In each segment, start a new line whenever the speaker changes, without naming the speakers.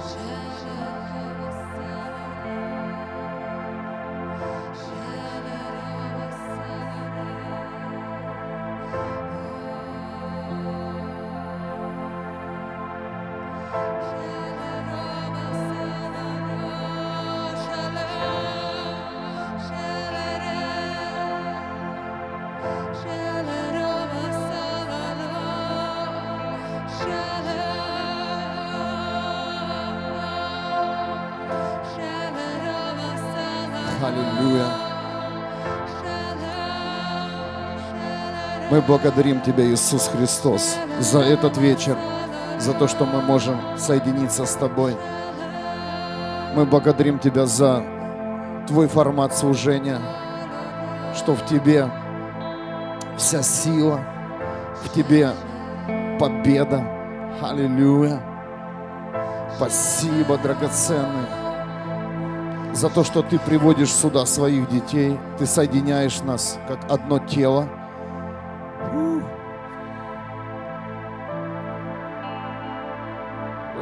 Shall Аллилуйя. Мы благодарим Тебя, Иисус Христос, за этот вечер, за то, что мы можем соединиться с Тобой. Мы благодарим Тебя за Твой формат служения, что в Тебе вся сила, в Тебе победа. Аллилуйя. Спасибо, драгоценный, за то, что Ты приводишь сюда своих детей. Ты соединяешь нас как одно тело.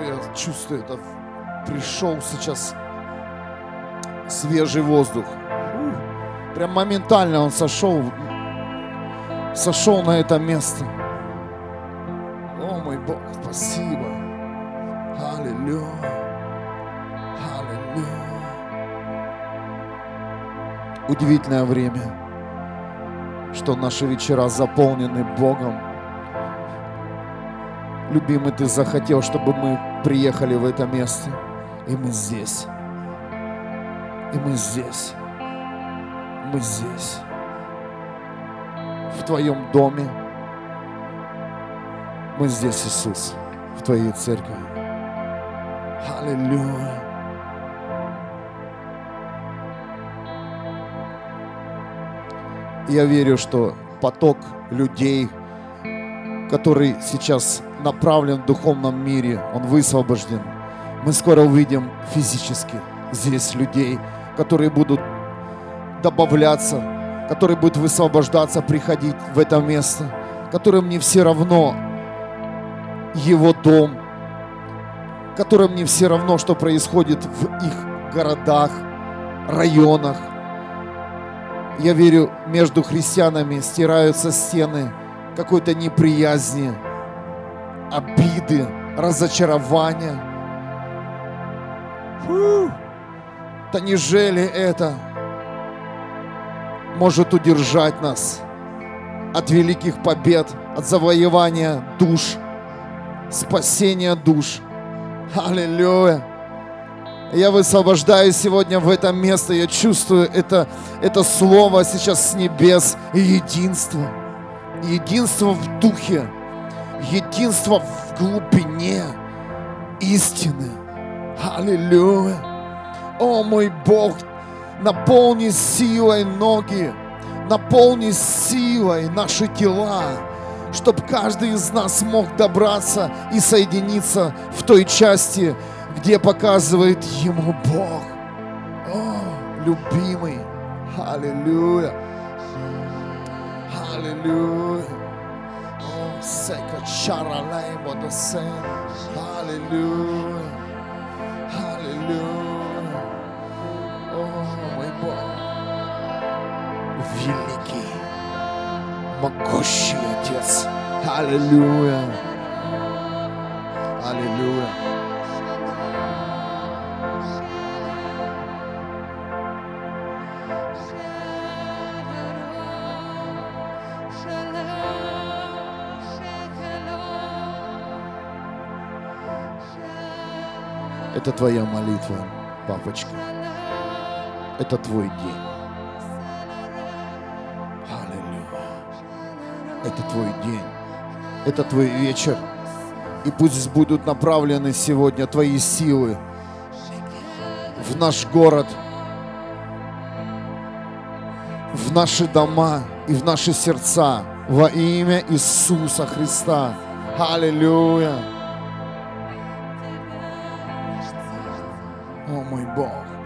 Я чувствую это. Пришел сейчас свежий воздух. Ух. Прям моментально он сошел, сошел на это место. О мой Бог, спасибо. Удивительное время, что наши вечера заполнены Богом. Любимый, Ты захотел, чтобы мы приехали в это место, и мы здесь. И мы здесь. Мы здесь. В Твоем доме. Мы здесь, Иисус, в Твоей церкви. Аллилуйя. Я верю, что поток людей, который сейчас направлен в духовном мире, он высвобожден. Мы скоро увидим физически здесь людей, которые будут добавляться, которые будут высвобождаться, приходить в это место, которым не все равно его дом, которым не все равно, что происходит в их городах, районах. Я верю, между христианами стираются стены какой-то неприязни, обиды, разочарования. Фу! Да неужели это может удержать нас от великих побед, от завоевания душ, спасения душ? Аллилуйя! Я высвобождаю сегодня в это место, я чувствую это, это слово сейчас с небес единство. Единство в духе, единство в глубине истины. Аллилуйя. О мой Бог, наполни силой ноги, наполни силой наши тела, чтобы каждый из нас мог добраться и соединиться в той части, где показывает ему Бог. О, любимый. Аллилуйя. Аллилуйя. О, сека чаралай модосен. Аллилуйя. Аллилуйя. О, мой Бог. Великий, могущий Отец. Аллилуйя. Аллилуйя. Это твоя молитва, папочка. Это твой день. Аллилуйя. Это твой день. Это твой вечер. И пусть будут направлены сегодня твои силы в наш город, в наши дома и в наши сердца во имя Иисуса Христа. Аллилуйя. О мой Бог.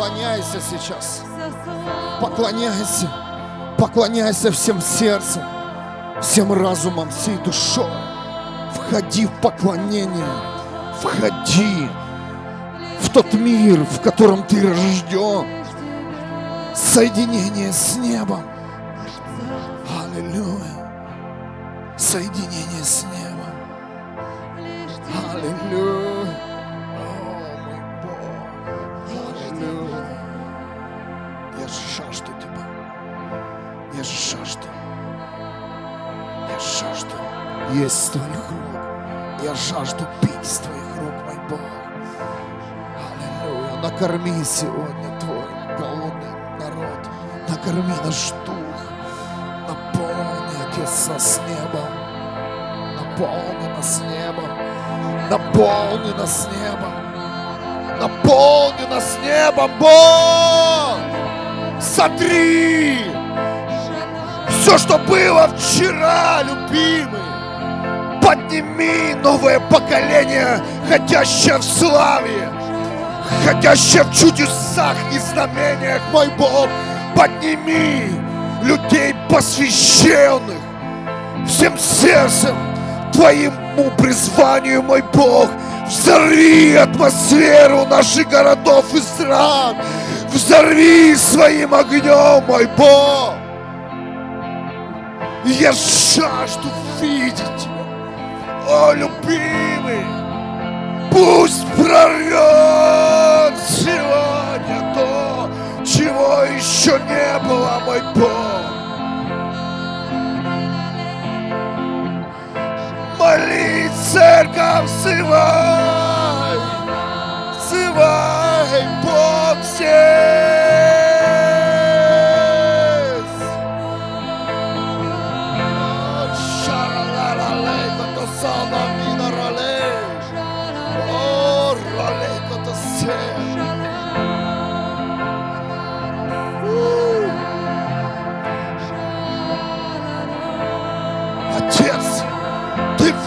Поклоняйся сейчас. Поклоняйся. Поклоняйся всем сердцем, всем разумом, всей душой. Входи в поклонение. Входи в тот мир, в котором ты рожден. Соединение с небом. Аллилуйя. Соединение Сегодня Твой голодный народ. Накорми наш дух. Наполни, Отец, нас небом. Наполни нас небом. Наполни нас небом. Наполни нас небом, Бог! Сотри! Все, что было вчера, любимый. Подними новое поколение, ходящее в славе, ходящее в чудесах и знамениях, мой Бог. Подними людей посвященных всем сердцем Твоему призванию, мой Бог. Взорви атмосферу наших городов и стран. Взорви своим огнем, мой Бог. Я жажду видеть. О, любимый, пусть прорвет еще не было, мой Бог. Моли, церковь, сывай, сывай, Бог здесь.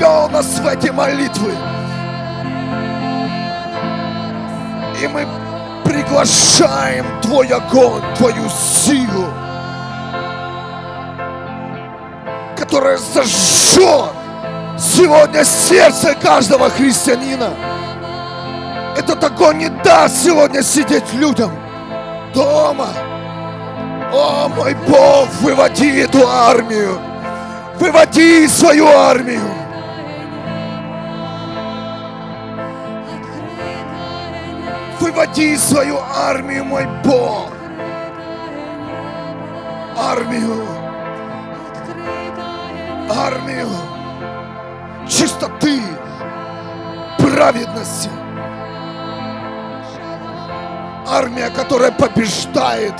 Вел нас в эти молитвы. И мы приглашаем Твой огонь, Твою силу, которая зажжет сегодня сердце каждого христианина. Этот огонь не даст сегодня сидеть людям дома. О, мой Бог, выводи эту армию. Выводи свою армию. Выводи свою армию, мой Бог. Армию. Армию чистоты, праведности. Армия, которая побеждает,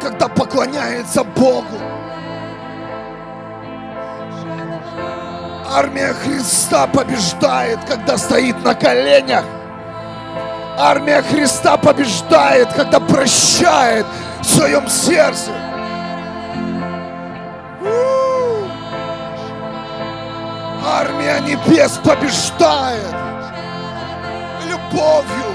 когда поклоняется Богу. Армия Христа побеждает, когда стоит на коленях. Армия Христа побеждает, когда прощает в своем сердце. Армия небес побеждает любовью.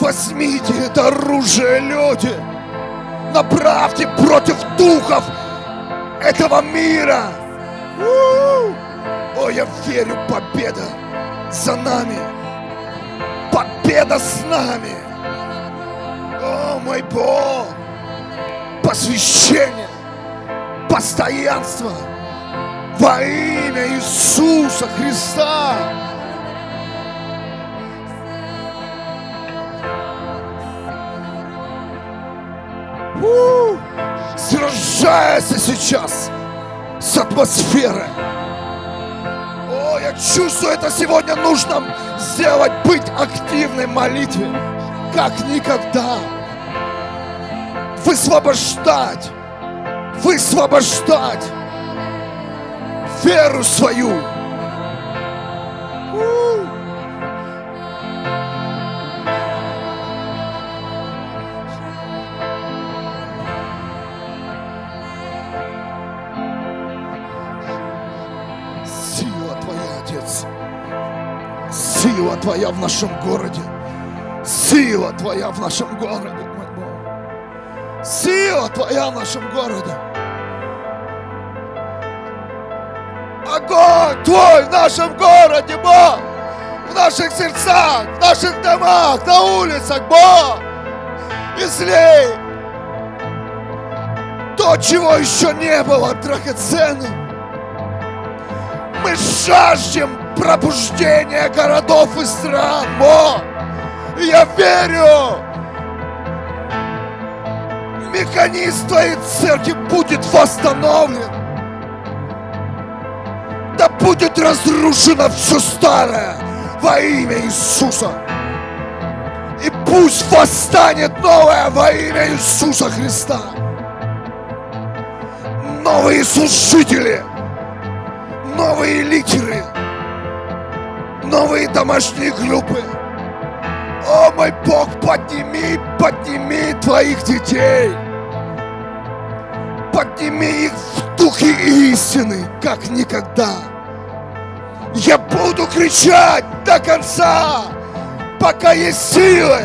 Возьмите это оружие, люди. Направьте против духов этого мира. У! О, я верю, победа за нами. Победа с нами. О, мой Бог. Посвящение. Постоянство. Во имя Иисуса Христа. У! Сражайся сейчас с атмосферой. О, я чувствую, это сегодня нужно сделать, быть активной молитве, как никогда. Высвобождать, высвобождать веру свою. Твоя в нашем городе. Сила Твоя в нашем городе, мой Бог. Сила Твоя в нашем городе. Огонь Твой в нашем городе, Бог! В наших сердцах, в наших домах, на улицах, Бог! Излей то, чего еще не было драгоценным. Мы жаждем пробуждения городов и стран, Бог! Я верю, механизм Твоей церкви будет восстановлен да будет разрушено все старое во имя Иисуса. И пусть восстанет новое во имя Иисуса Христа. Новые служители, новые лидеры, новые домашние группы. О, мой Бог, подними, подними твоих детей. Подними их в духе истины, как никогда. Я буду кричать до конца, пока есть силы,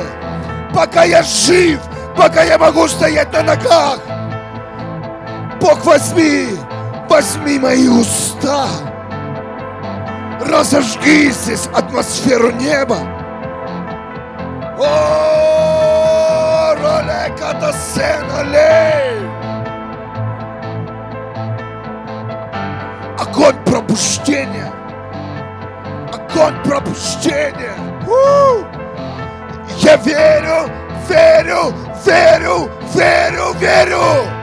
пока я жив, пока я могу стоять на ногах. Бог, возьми, возьми мои уста. Разожги здесь атмосферу неба. О, ролека до сена лей. Огонь пробуждения огонь пробуждения. Я верю, верю, верю, верю, верю.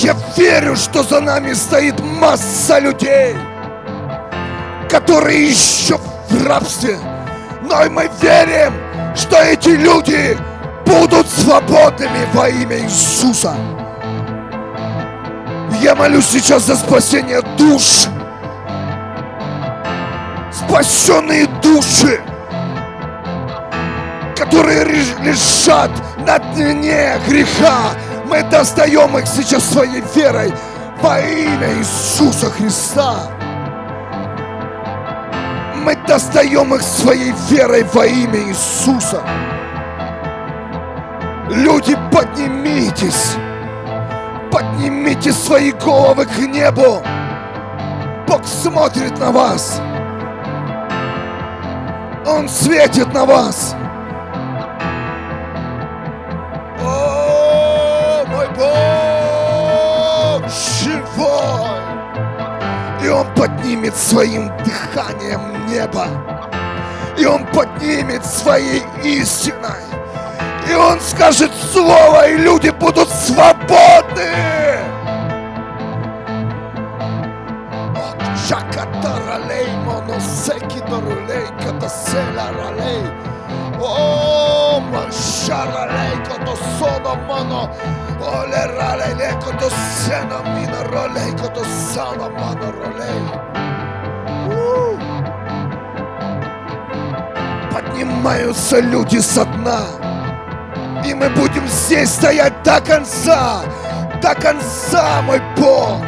Я верю, что за нами стоит масса людей, которые еще в рабстве. Но и мы верим, что эти люди будут свободными во имя Иисуса. Я молюсь сейчас за спасение душ спасенные души, которые лежат на дне греха. Мы достаем их сейчас своей верой во имя Иисуса Христа. Мы достаем их своей верой во имя Иисуса. Люди, поднимитесь. Поднимите свои головы к небу. Бог смотрит на вас. Он светит на вас. Он поднимет своим дыханием небо. И Он поднимет своей истиной. И Он скажет слово, и люди будут свободны. Chakataralei monoseki dorulei mono. Ole ralei koto sena mina rolei koto sana mono rolei. Поднимаются люди со дна. И мы будем здесь стоять до конца. До конца, мой Бог.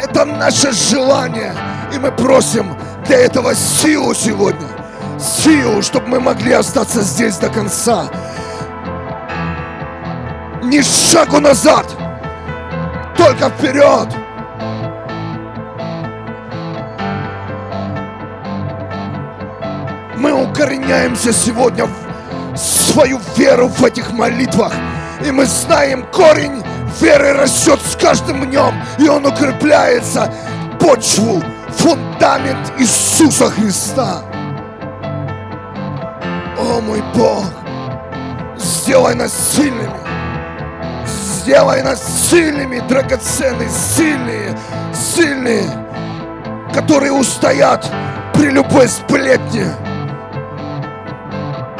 Это наше желание. И мы просим для этого силу сегодня. Силу, чтобы мы могли остаться здесь до конца. Ни шагу назад, только вперед. Мы укореняемся сегодня в свою веру в этих молитвах. И мы знаем корень веры растет с каждым днем, и он укрепляется почву, фундамент Иисуса Христа. О мой Бог, сделай нас сильными, сделай нас сильными, драгоценные, сильные, сильные, которые устоят при любой сплетне.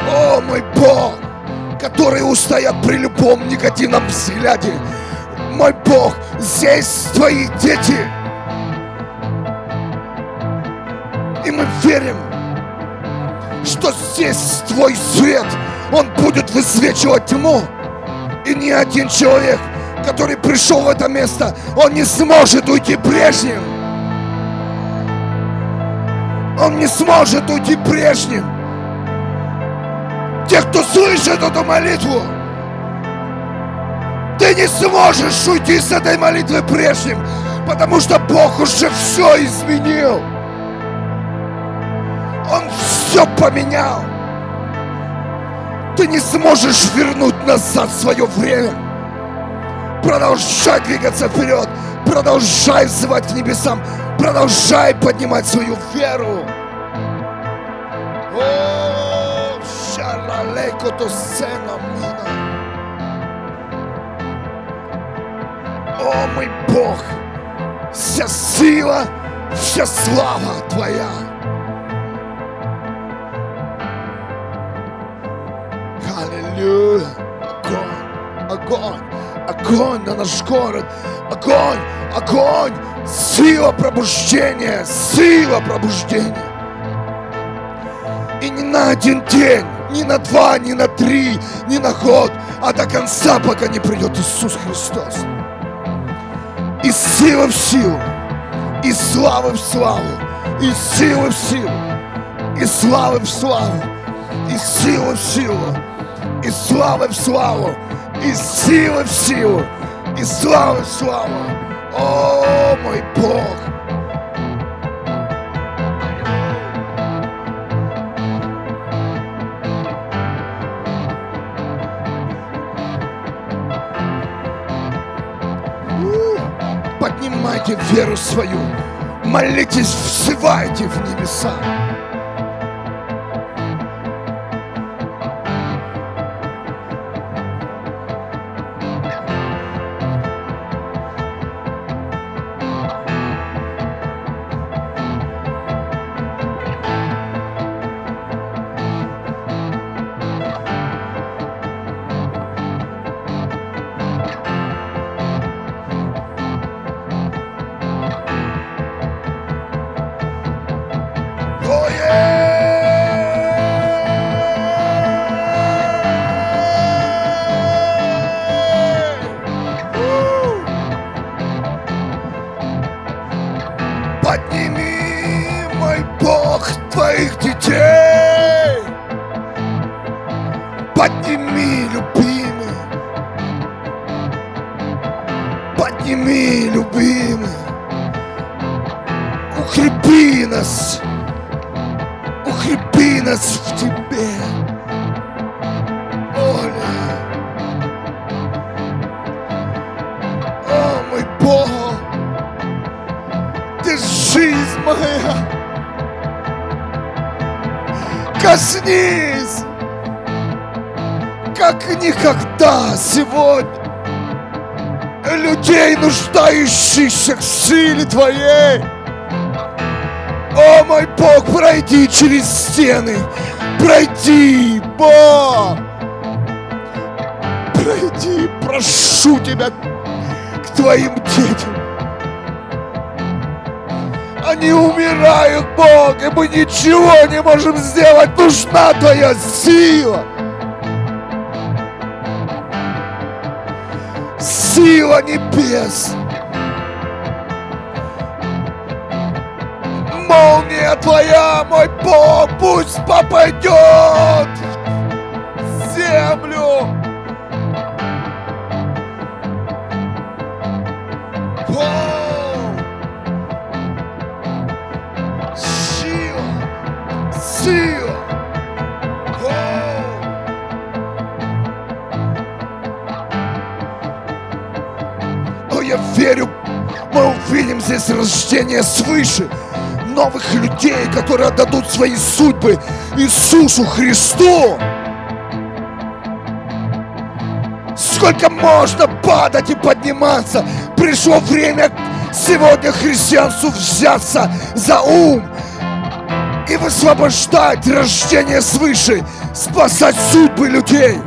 О мой Бог, которые устоят при любом негативном взгляде, мой Бог, здесь твои дети. И мы верим, что здесь твой свет, он будет высвечивать тьму. И ни один человек, который пришел в это место, он не сможет уйти прежним. Он не сможет уйти прежним. Те, кто слышит эту молитву, ты не сможешь уйти с этой молитвы прежним, потому что Бог уже все изменил. Он все поменял. Ты не сможешь вернуть назад свое время. Продолжай двигаться вперед. Продолжай взывать к небесам. Продолжай поднимать свою веру. О, шарлалейко то. О, мой Бог, вся сила, вся слава Твоя. Аллилуйя. Огонь, огонь, огонь на наш город. Огонь, огонь, сила пробуждения, сила пробуждения. И не на один день, не на два, не на три, не на год, а до конца, пока не придет Иисус Христос. И сила в силу, и славы в славу, и силы в силу, и славы в славу, и силы в силу, и славы в славу, и силы в силу, и славы в славу. О, мой Бог! Поднимайте веру свою, молитесь, взывайте в небеса. Нуждающихся в силе Твоей. О, мой Бог, пройди через стены. Пройди, Бог. Пройди, прошу Тебя, к Твоим детям. Они умирают, Бог, и мы ничего не можем сделать. Нужна Твоя сила. Сила небес. Твоя, мой Бог, пусть попадет в землю. О! Сила, сила. О, я верю, мы увидим здесь рождение свыше новых людей, которые отдадут свои судьбы Иисусу Христу. Сколько можно падать и подниматься? Пришло время сегодня христианцу взяться за ум и высвобождать рождение свыше, спасать судьбы людей,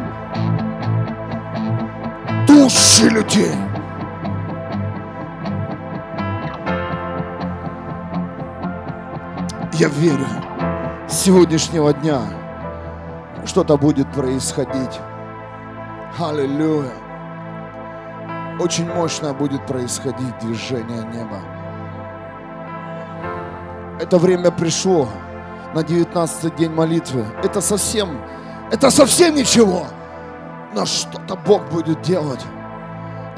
души людей. Я верю, с сегодняшнего дня что-то будет происходить. Аллилуйя. Очень мощно будет происходить движение неба. Это время пришло на 19 день молитвы. Это совсем, это совсем ничего. Но что-то Бог будет делать.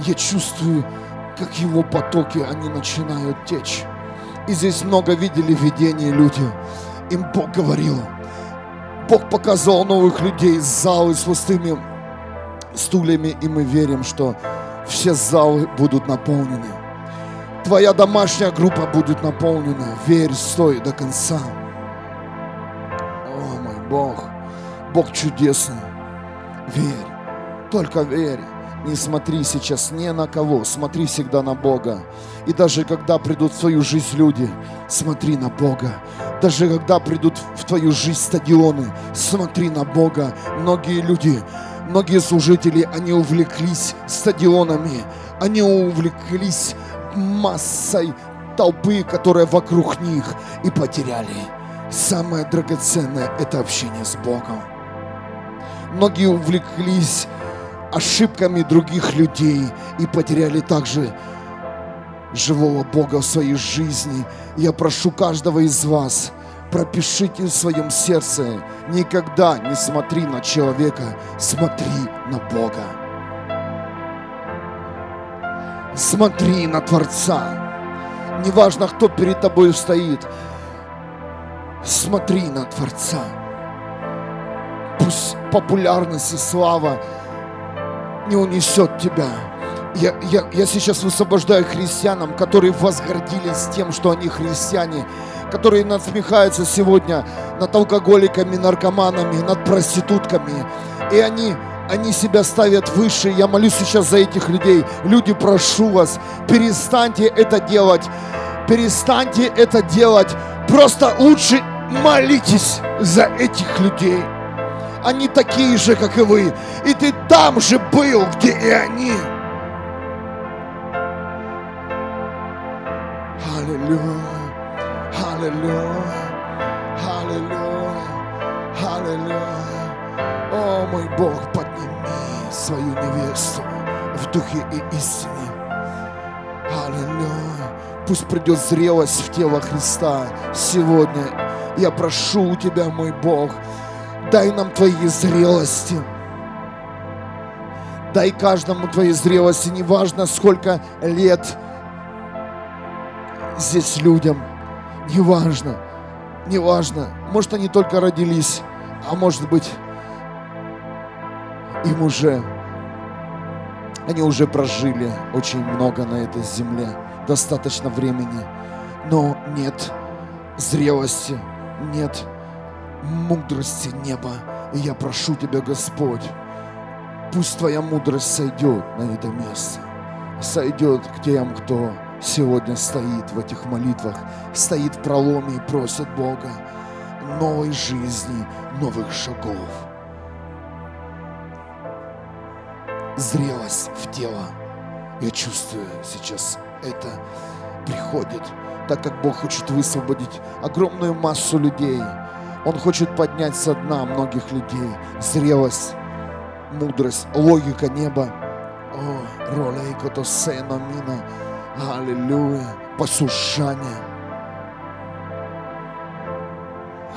Я чувствую, как его потоки, они начинают течь. И здесь много видели видения люди. Им Бог говорил. Бог показал новых людей с залы с пустыми стульями, и мы верим, что все залы будут наполнены. Твоя домашняя группа будет наполнена. Верь, стой до конца. О, мой Бог. Бог чудесный. Верь. Только верь. Не смотри сейчас ни на кого, смотри всегда на Бога. И даже когда придут в твою жизнь люди, смотри на Бога. Даже когда придут в твою жизнь стадионы, смотри на Бога. Многие люди, многие служители, они увлеклись стадионами, они увлеклись массой толпы, которая вокруг них, и потеряли. Самое драгоценное – это общение с Богом. Многие увлеклись ошибками других людей и потеряли также живого Бога в своей жизни. Я прошу каждого из вас, пропишите в своем сердце, никогда не смотри на человека, смотри на Бога. Смотри на Творца. Неважно, кто перед тобой стоит, смотри на Творца. Пусть популярность и слава не унесет тебя. Я, я, я сейчас высвобождаю христианам, которые возгордились тем, что они христиане, которые насмехаются сегодня над алкоголиками, наркоманами, над проститутками. И они, они себя ставят выше. Я молюсь сейчас за этих людей. Люди, прошу вас, перестаньте это делать. Перестаньте это делать. Просто лучше молитесь за этих людей. Они такие же, как и вы. И ты там же был, где и они. Аллилуйя. Аллилуйя. Аллилуйя. Аллилуйя. О, мой Бог, подними свою невесту в духе и истине. Аллилуйя. Пусть придет зрелость в тело Христа сегодня. Я прошу у Тебя, мой Бог, дай нам Твоей зрелости. Дай каждому Твоей зрелости, неважно сколько лет здесь людям, неважно, неважно. Может, они только родились, а может быть, им уже, они уже прожили очень много на этой земле, достаточно времени, но нет зрелости, нет мудрости неба. И я прошу Тебя, Господь, пусть Твоя мудрость сойдет на это место, сойдет к тем, кто сегодня стоит в этих молитвах, стоит в проломе и просит Бога новой жизни, новых шагов. Зрелость в тело. Я чувствую сейчас это приходит, так как Бог хочет высвободить огромную массу людей. Он хочет поднять со дна многих людей. Зрелость, мудрость, логика неба. О, ролейко то сено мина. Аллилуйя. Послушание.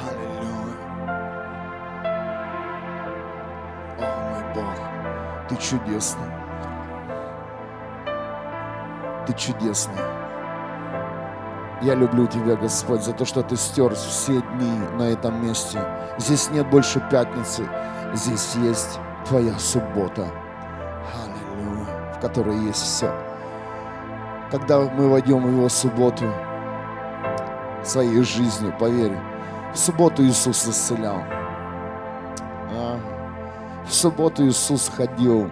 Аллилуйя. О, мой Бог, Ты чудесный. Ты чудесный. Я люблю Тебя, Господь, за то, что Ты стер все дни на этом месте. Здесь нет больше пятницы, здесь есть Твоя суббота. Аллилуйя. В которой есть все. Когда мы войдем в Его субботу своей жизнью, поверь, в субботу Иисус исцелял. А? В субботу Иисус ходил.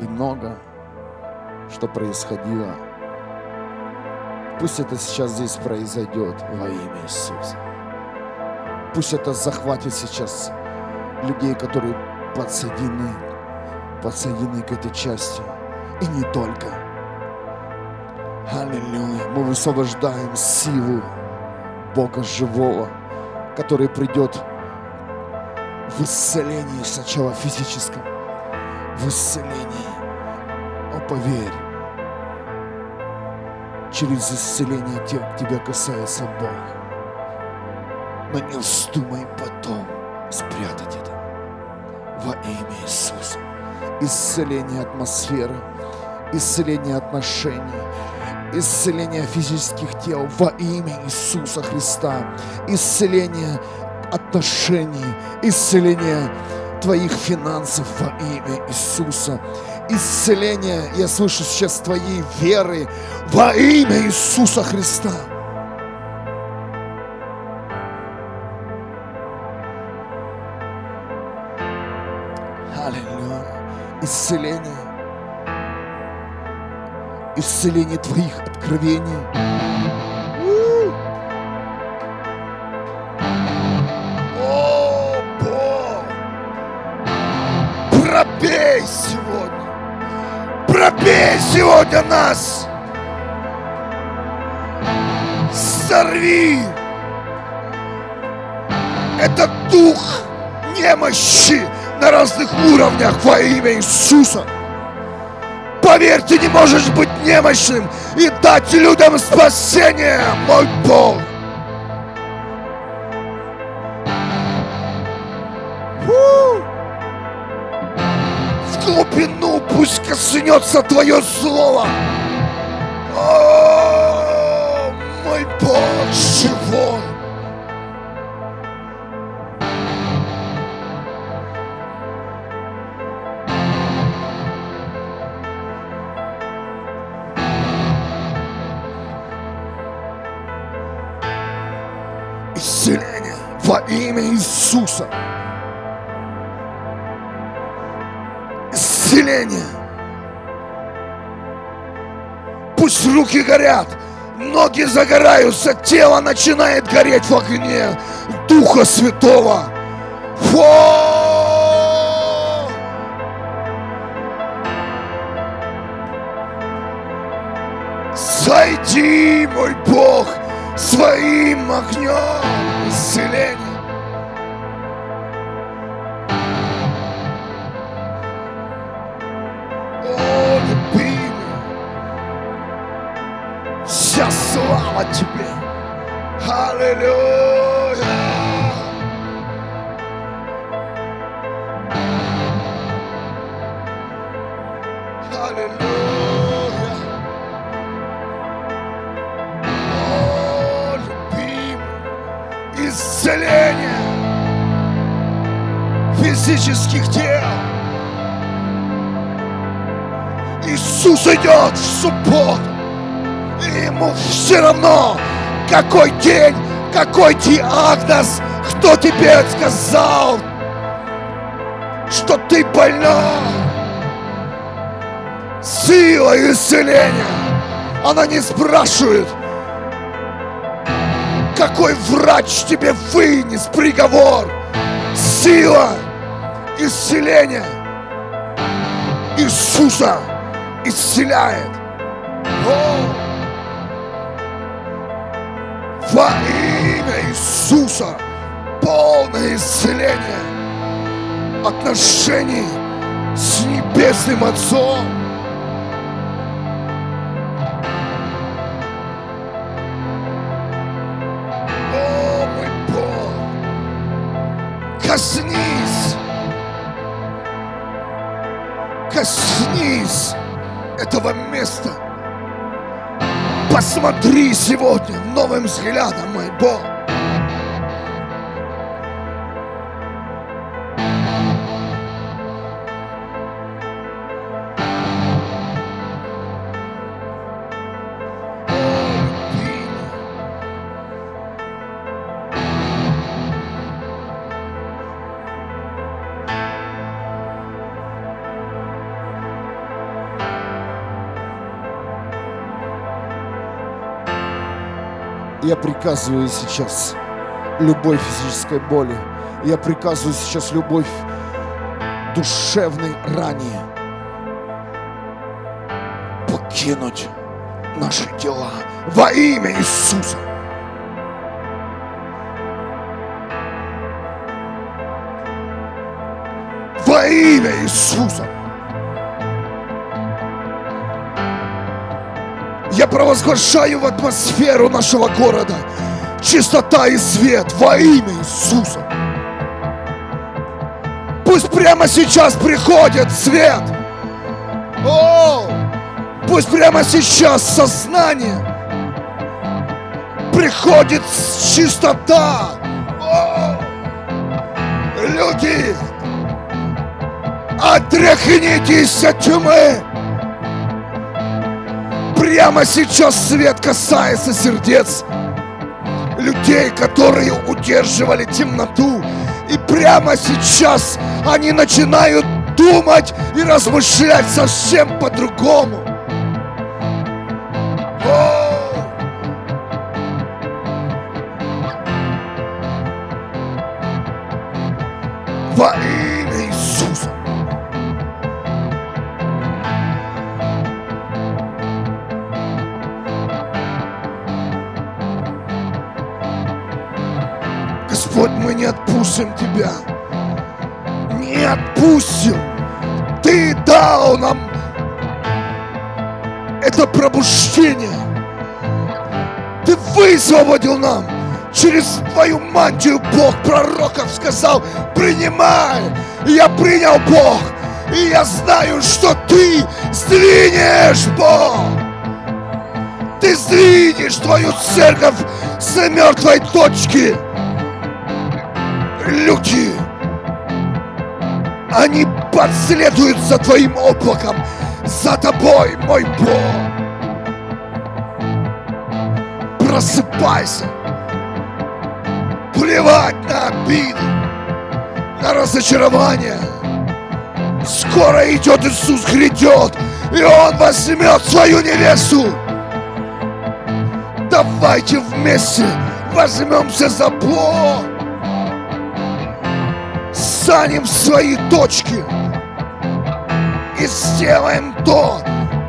И много что происходило. Пусть это сейчас здесь произойдет во имя Иисуса. Пусть это захватит сейчас людей, которые подсоединены, подсоединены к этой части. И не только. Аллилуйя. Мы высвобождаем силу Бога живого, который придет в исцелении сначала физическом, в исцелении. Поверь,
через исцеление тех, тебя касается Бог. Но не вздумай потом спрятать это во имя Иисуса. Исцеление атмосферы, исцеление отношений, исцеление физических тел во имя Иисуса Христа, исцеление отношений, исцеление твоих финансов во имя Иисуса, исцеление, я слышу сейчас твоей веры во имя Иисуса Христа. Аллилуйя. Исцеление. Исцеление твоих откровений.
Пробей сегодня нас! Сорви! Это дух немощи на разных уровнях во имя Иисуса. Поверь, ты не можешь быть немощным и дать людям спасение, мой Бог. Пусть коснется Твое Слово. О, мой Бог живой. Исцеление во имя Иисуса. Исцеление. Пусть руки горят, ноги загораются, тело начинает гореть в огне Духа Святого. Фу! Сойди, мой Бог, своим огнем исцеления. Какой день, какой диагноз, кто тебе сказал, что ты больна. Сила исцеления, она не спрашивает, какой врач тебе вынес приговор. Сила исцеления Иисуса исцеляет. Во имя Иисуса полное исцеление отношений с Небесным Отцом. О, мой Бог, коснись, коснись этого места. Посмотри сегодня новым взглядом, мой Бог.
Я приказываю сейчас любой физической боли. Я приказываю сейчас любовь душевной ране покинуть наши тела
во имя Иисуса. Во имя Иисуса. Я провозглашаю в атмосферу нашего города чистота и свет во имя Иисуса. Пусть прямо сейчас приходит свет. О, пусть прямо сейчас сознание приходит чистота. О, люди, отряхнитесь от тьмы. Прямо сейчас свет касается сердец людей, которые удерживали темноту. И прямо сейчас они начинают думать и размышлять совсем по-другому. Я принял Бог. И я знаю, что ты сдвинешь Бог. Ты сдвинешь твою церковь с мертвой точки. Люди, они последуют за твоим облаком, за тобой, мой Бог. Просыпайся. Плевать на обиды, на разочарование. Скоро идет Иисус, грядет, и Он возьмет свою невесту. Давайте вместе возьмемся за Бог. Станем свои точки и сделаем то,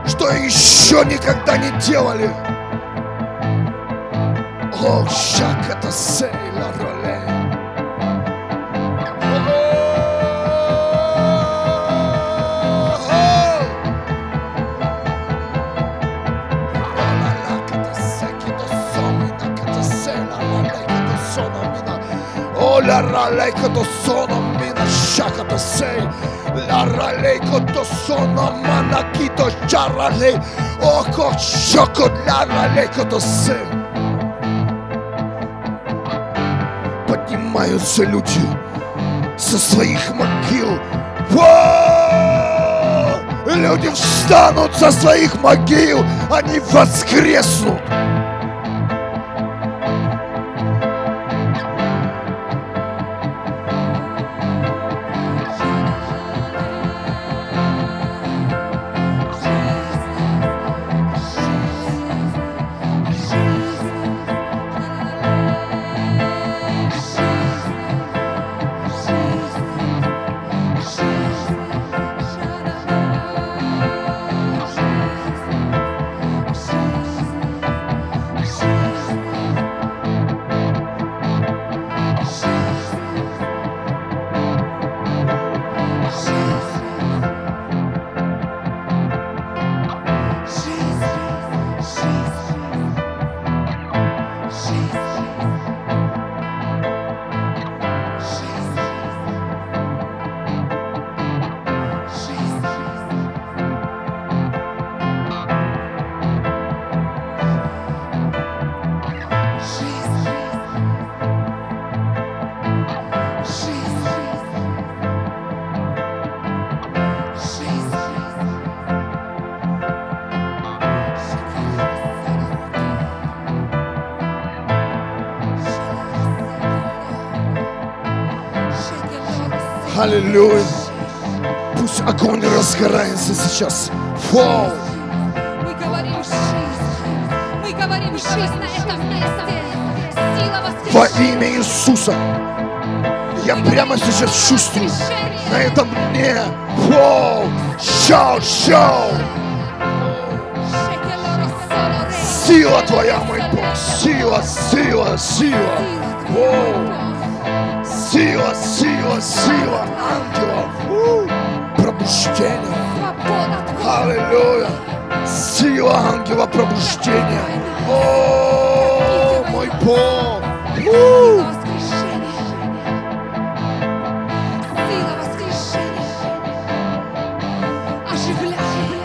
что еще никогда не делали. О, шак это сейла mina shaka to sei la ralei to sono mana kito charale o ko shoko la ralei to sei поднимаются люди со своих могил люди встанут со своих могил они воскреснут Аллилуйя. Пусть огонь разгорается сейчас. Фау.
Мы говорим жизнь. Мы говорим жизнь на этом месте.
Во имя Иисуса. Я прямо сейчас чувствую на этом дне. Фау. Шау, шау. Сила Твоя, мой Бог. Сила, сила, сила. Воу. Сила, сила, сила ангелов. Пробуждение. Аллилуйя. Сила ангела пробуждения. О, мой Бог.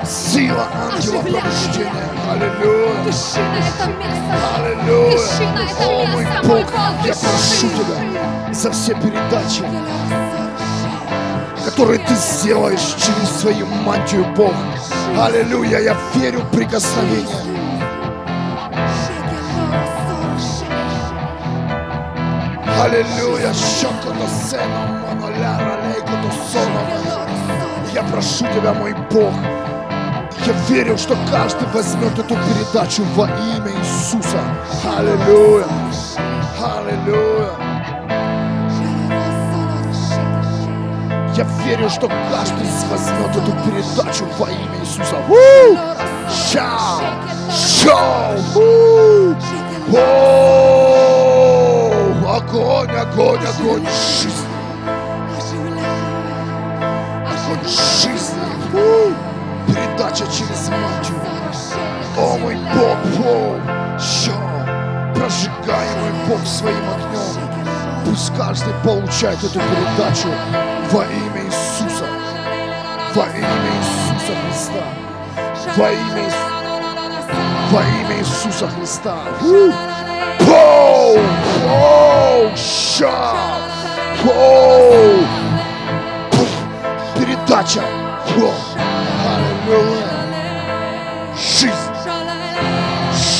Сила
ангела пробуждения. Аллилуйя.
Дыши на это место.
Аллилуйя.
Дыши на это
мой
место, мой
Бог, я прошу Тебя за все передачи, которые Ты сделаешь через свою мантию Бог. Аллилуйя, я верю в прикосновение. Аллилуйя, щекото сеном, моноляра, лейкото соном. Я прошу Тебя, мой Бог, я верю, что каждый возьмет эту передачу во имя Иисуса. Аллилуйя. Аллилуйя. Я верю, что каждый возьмет эту передачу во имя Иисуса. У! Шау! Шау! У! О! Огонь, огонь, огонь жизни. Огонь жизни. У! Передача через мантию. О, мой Бог, Шау! Прожигай, мой Бог, своим огнем. Пусть каждый получает эту передачу во имя Иисуса. Во имя Иисуса Христа. Во имя, во имя Иисуса Христа. У! Поу! Поу! Ша! Пуф! Передача! Аллилуйя! Жизнь!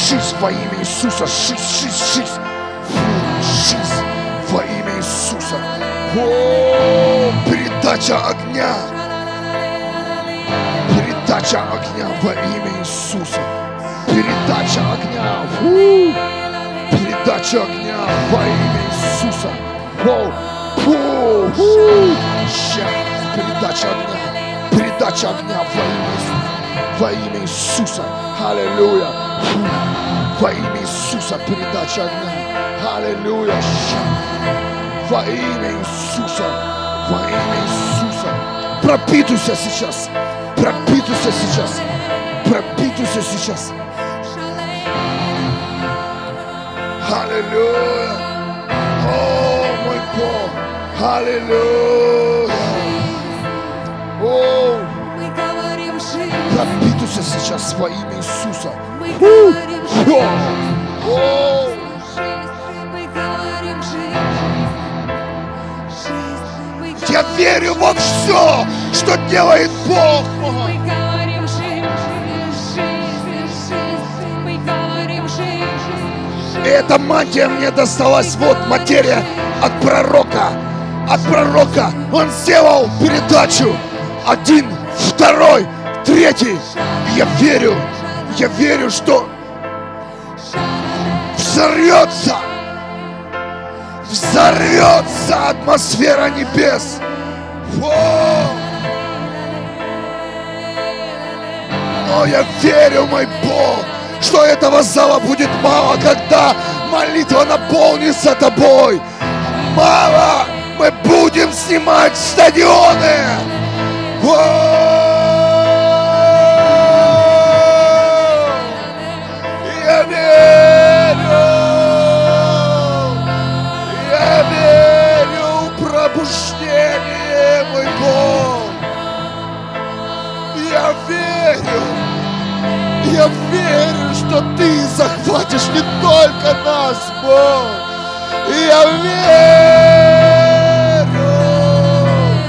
Жизнь во имя Иисуса! Жизнь, жизнь, жизнь! О, передача огня! Передача огня во имя Иисуса! Передача огня! Фу, Передача огня во имя Иисуса! Фу, фу, фу. Передача огня! Передача огня во имя Иисуса! Во имя Иисуса! Аллилуйя! Во имя Иисуса передача огня! Аллилуйя! Ща. Во имя Иисуса! Во имя Иисуса! Пропитывайся сейчас! Пропитывайся сейчас! Пропитывайся сейчас! Аллилуйя! О, мой Бог! Аллилуйя! О,
Мы говорим жизнь,
пропитывайся сейчас во имя Иисуса!
мы говорим жизнь,
я верю во все, что делает Бог!
Мы говорим жизнь, жизнь, жизнь, жизнь, мы говорим жизнь, жизнь.
И эта мантия мне досталась, вот материя от пророка. От пророка он сделал передачу. Один, второй, третий. Я верю, я верю, что взорвется, взорвется атмосфера небес. О! Но я верю, мой Бог, что этого зала будет мало, когда молитва наполнится тобой. Мало! Мы будем снимать стадионы! О! Я верю! Пробуждение, мой Бог! Я верю! Я верю, что ты захватишь не только нас, Бог. Я верю,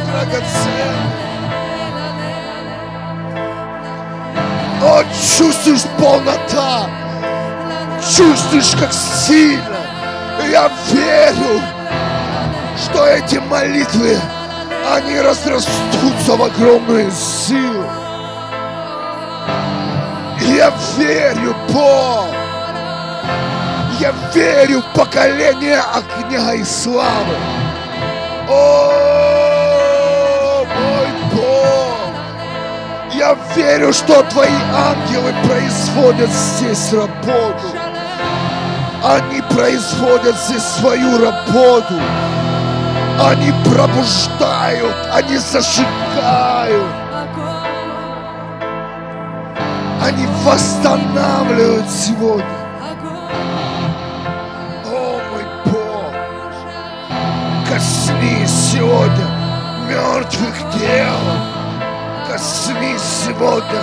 драгоценный. О, чувствуешь полнота, чувствуешь, как сильно. Я верю, что эти молитвы, они разрастутся в огромную силу. Я верю, Бог. Я верю в поколение огня и славы. О, мой Бог. Я верю, что твои ангелы производят здесь работу. Они производят здесь свою работу. Они пробуждают, они зажигают. они восстанавливают сегодня. О, мой Бог, коснись сегодня мертвых тел. Коснись сегодня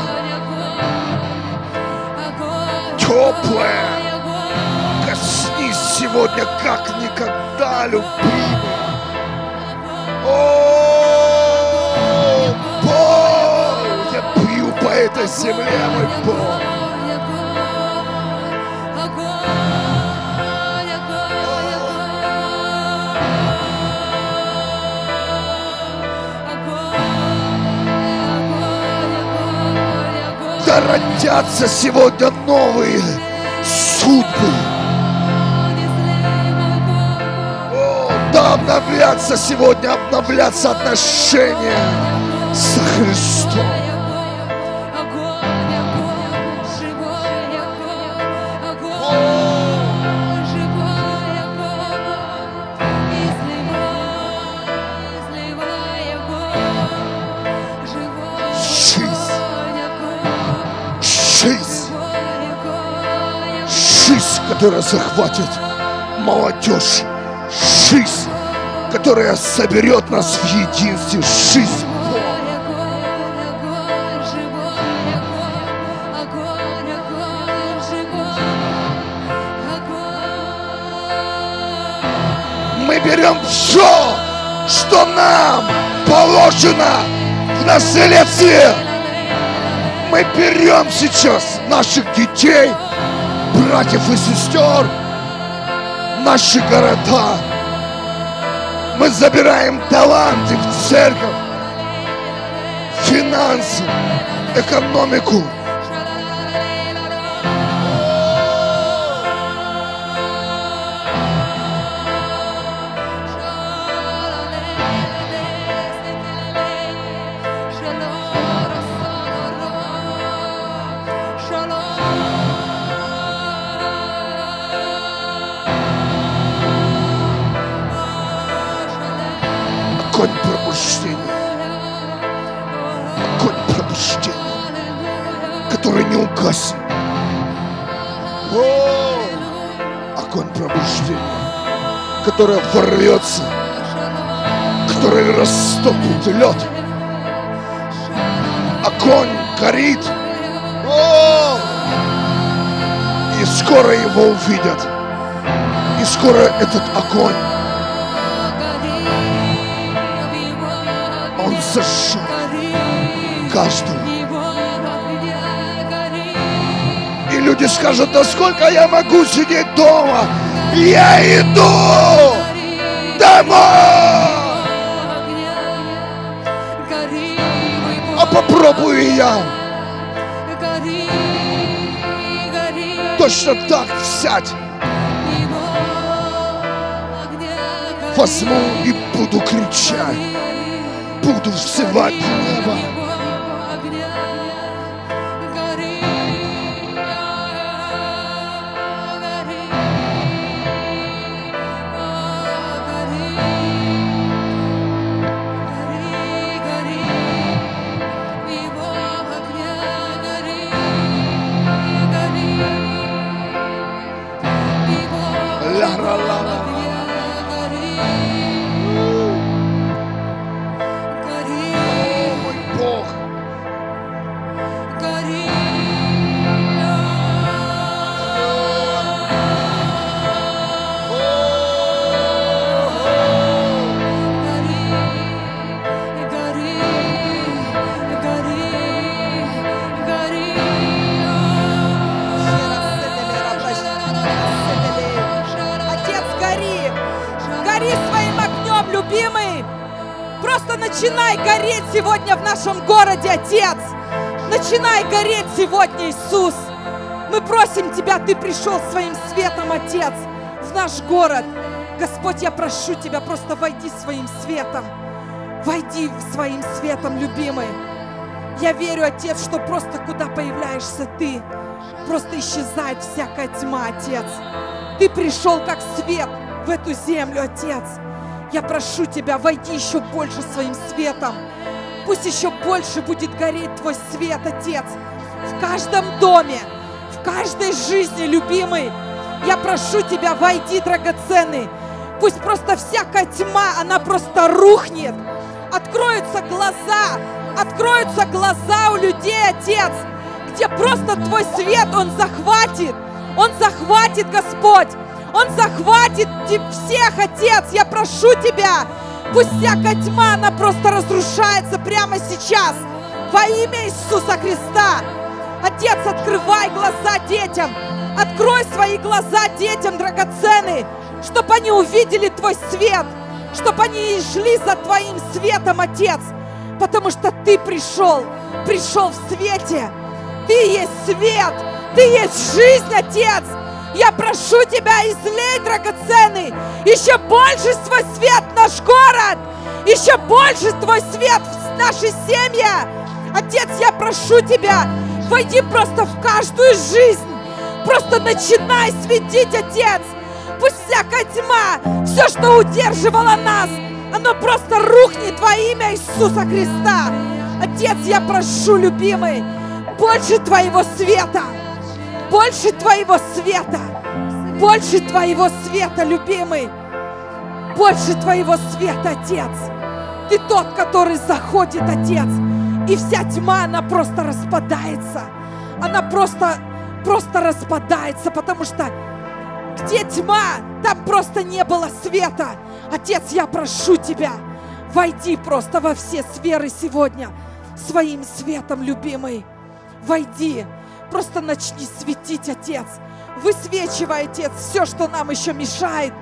теплое. Коснись сегодня как никогда, любимый. О, Бог, я пью по этой земле, мой Бог. Да родятся сегодня новые судьбы. Да обновляться сегодня, обновляться отношения со Христом. Жизнь, жизнь, которая захватит молодежь. Жизнь, которая соберет нас в единстве. Жизнь. Берем все, что нам положено в наследстве. Мы берем сейчас наших детей, братьев и сестер, наши города. Мы забираем таланты в церковь, финансы, экономику. Ворвется, который растопит лед. Огонь горит. О! И скоро его увидят. И скоро этот огонь, он зажжет каждого. И люди скажут, да сколько я могу сидеть дома? Я иду домой! А попробую я точно так взять, возьму и буду кричать, буду взывать небо. Ла-ла-ла-ла. О,
начинай гореть сегодня в нашем городе, Отец! Начинай гореть сегодня, Иисус! Мы просим Тебя, Ты пришел своим светом, Отец, в наш город. Господь, я прошу Тебя, просто войди своим светом. Войди своим светом, любимый. Я верю, Отец, что просто куда появляешься Ты, просто исчезает всякая тьма, Отец. Ты пришел как свет в эту землю, Отец. Я прошу Тебя, войди еще больше своим светом. Пусть еще больше будет гореть Твой свет, Отец. в каждом доме, в каждой жизни, любимый. Я прошу Тебя, войди, драгоценный. Пусть просто всякая тьма, она просто рухнет. Откроются глаза, откроются глаза у людей, Отец, где просто Твой свет, Он захватит. Он захватит, Господь. Он захватит всех, Отец. Я прошу Тебя, пусть всякая тьма, она просто разрушается прямо сейчас. Во имя Иисуса Христа. Отец, открывай глаза детям. Открой свои глаза детям, драгоценные, чтобы они увидели Твой свет, чтобы они шли за Твоим светом, Отец, потому что Ты пришел, пришел в свете. Ты есть свет, Ты есть жизнь, Отец. Я прошу Тебя, излей, драгоценный, еще больше свой свет в наш город, еще больше Твой свет в наши семьи. Отец, я прошу Тебя, войди просто в каждую жизнь, просто начинай светить, Отец. Пусть всякая тьма, все, что удерживало нас, оно просто рухнет во имя Иисуса Христа. Отец, я прошу, любимый, больше Твоего света, больше Твоего света, больше Твоего света, любимый, больше Твоего света, Отец. Ты тот, который заходит, Отец, и вся тьма, она просто распадается. Она просто, просто распадается, потому что где тьма, там просто не было света. Отец, я прошу Тебя, войди просто во все сферы сегодня своим светом, любимый. Войди, просто начни светить, Отец. Высвечивай, Отец, все, что нам еще мешает.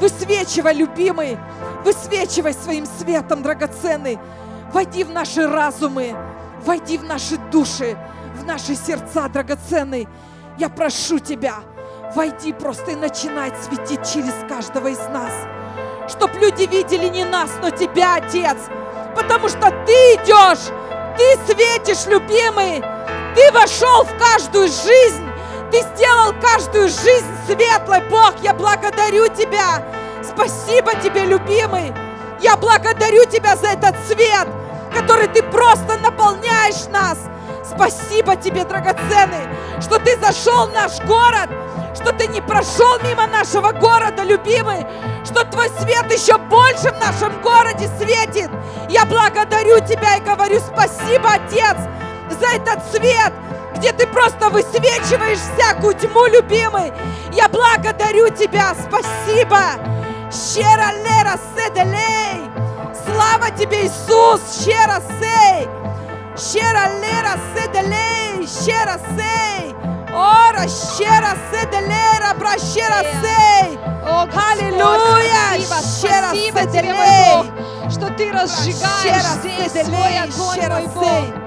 Высвечивай, любимый, высвечивай своим светом, драгоценный. Войди в наши разумы, войди в наши души, в наши сердца, драгоценный. Я прошу Тебя, войди просто и начинай светить через каждого из нас. Чтоб люди видели не нас, но Тебя, Отец. Потому что Ты идешь, Ты светишь, любимый. Ты вошел в каждую жизнь. Ты сделал каждую жизнь светлой. Бог, я благодарю Тебя. Спасибо Тебе, любимый. Я благодарю Тебя за этот свет, который Ты просто наполняешь нас. Спасибо Тебе, драгоценный, что Ты зашел в наш город, что Ты не прошел мимо нашего города, любимый, что Твой свет еще больше в нашем городе светит. Я благодарю Тебя и говорю спасибо, Отец, за этот свет, где Ты просто высвечиваешь всякую тьму, любимый. Я благодарю Тебя, спасибо. Щера лера седелей. Слава Тебе, Иисус, щера сей. Щера лера седелей, щера сей. Ора щера седелера, бра щера сей.
О, Господь,
Аллилуйя! Щера
спасибо тебе,
седелей.
мой Бог, что ты разжигаешь здесь свой огонь, мой Бог.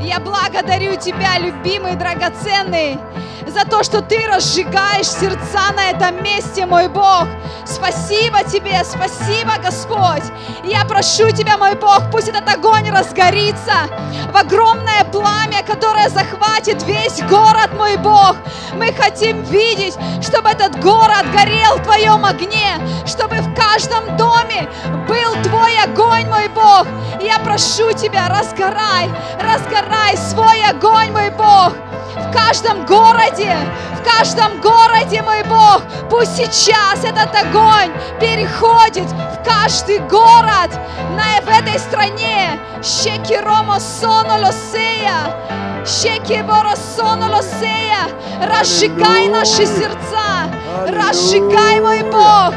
Я благодарю Тебя, любимый, драгоценный, за то, что Ты разжигаешь сердца на этом месте, мой Бог. Спасибо Тебе, спасибо, Господь. Я прошу Тебя, мой Бог, пусть этот огонь разгорится в огромное пламя, которое захватит весь город, мой Бог. Мы хотим видеть, чтобы этот город горел в Твоем огне, чтобы в каждом доме был Твой огонь, мой Бог. Я прошу Тебя, разгорай, разгорай свой огонь, мой Бог. В каждом городе, в каждом городе, мой Бог, пусть сейчас этот огонь переходит в каждый город на, в этой стране. Щеки Ромо соно лосея, щеки Боро соно лосея. Разжигай наши сердца, разжигай, мой Бог.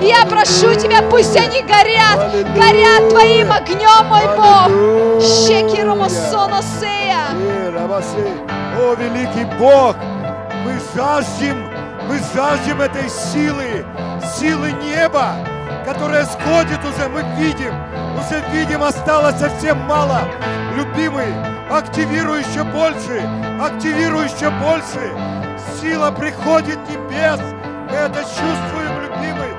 Я прошу Тебя, пусть они горят, горят Твоим огнем, мой Бог. Щеки Ромо соно сея.
О, великий Бог, мы жаждем, мы жаждем этой силы, силы неба, которая сходит уже, мы видим, уже видим, осталось совсем мало. Любимый, активируй еще больше, активируй еще больше. Сила приходит небес, мы это чувствуем, любимый.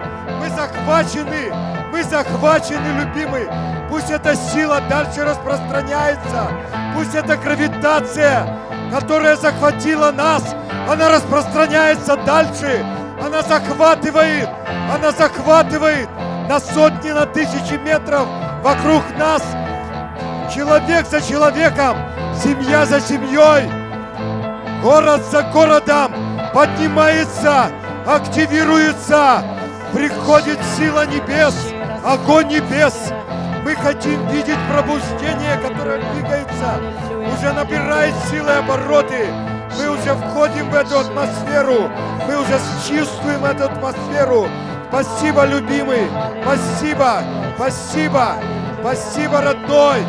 Мы захвачены, мы захвачены, любимый. Пусть эта сила дальше распространяется. Пусть эта гравитация, которая захватила нас, она распространяется дальше. Она захватывает, она захватывает на сотни, на тысячи метров вокруг нас. Человек за человеком, семья за семьей. город за городом поднимается, активируется, приходит сила небес, огонь небес. Мы хотим видеть пробуждение, которое двигается, уже набирает силы обороты. Мы уже входим в эту атмосферу, мы уже чувствуем эту атмосферу. Спасибо, любимый, спасибо, спасибо, спасибо, родной.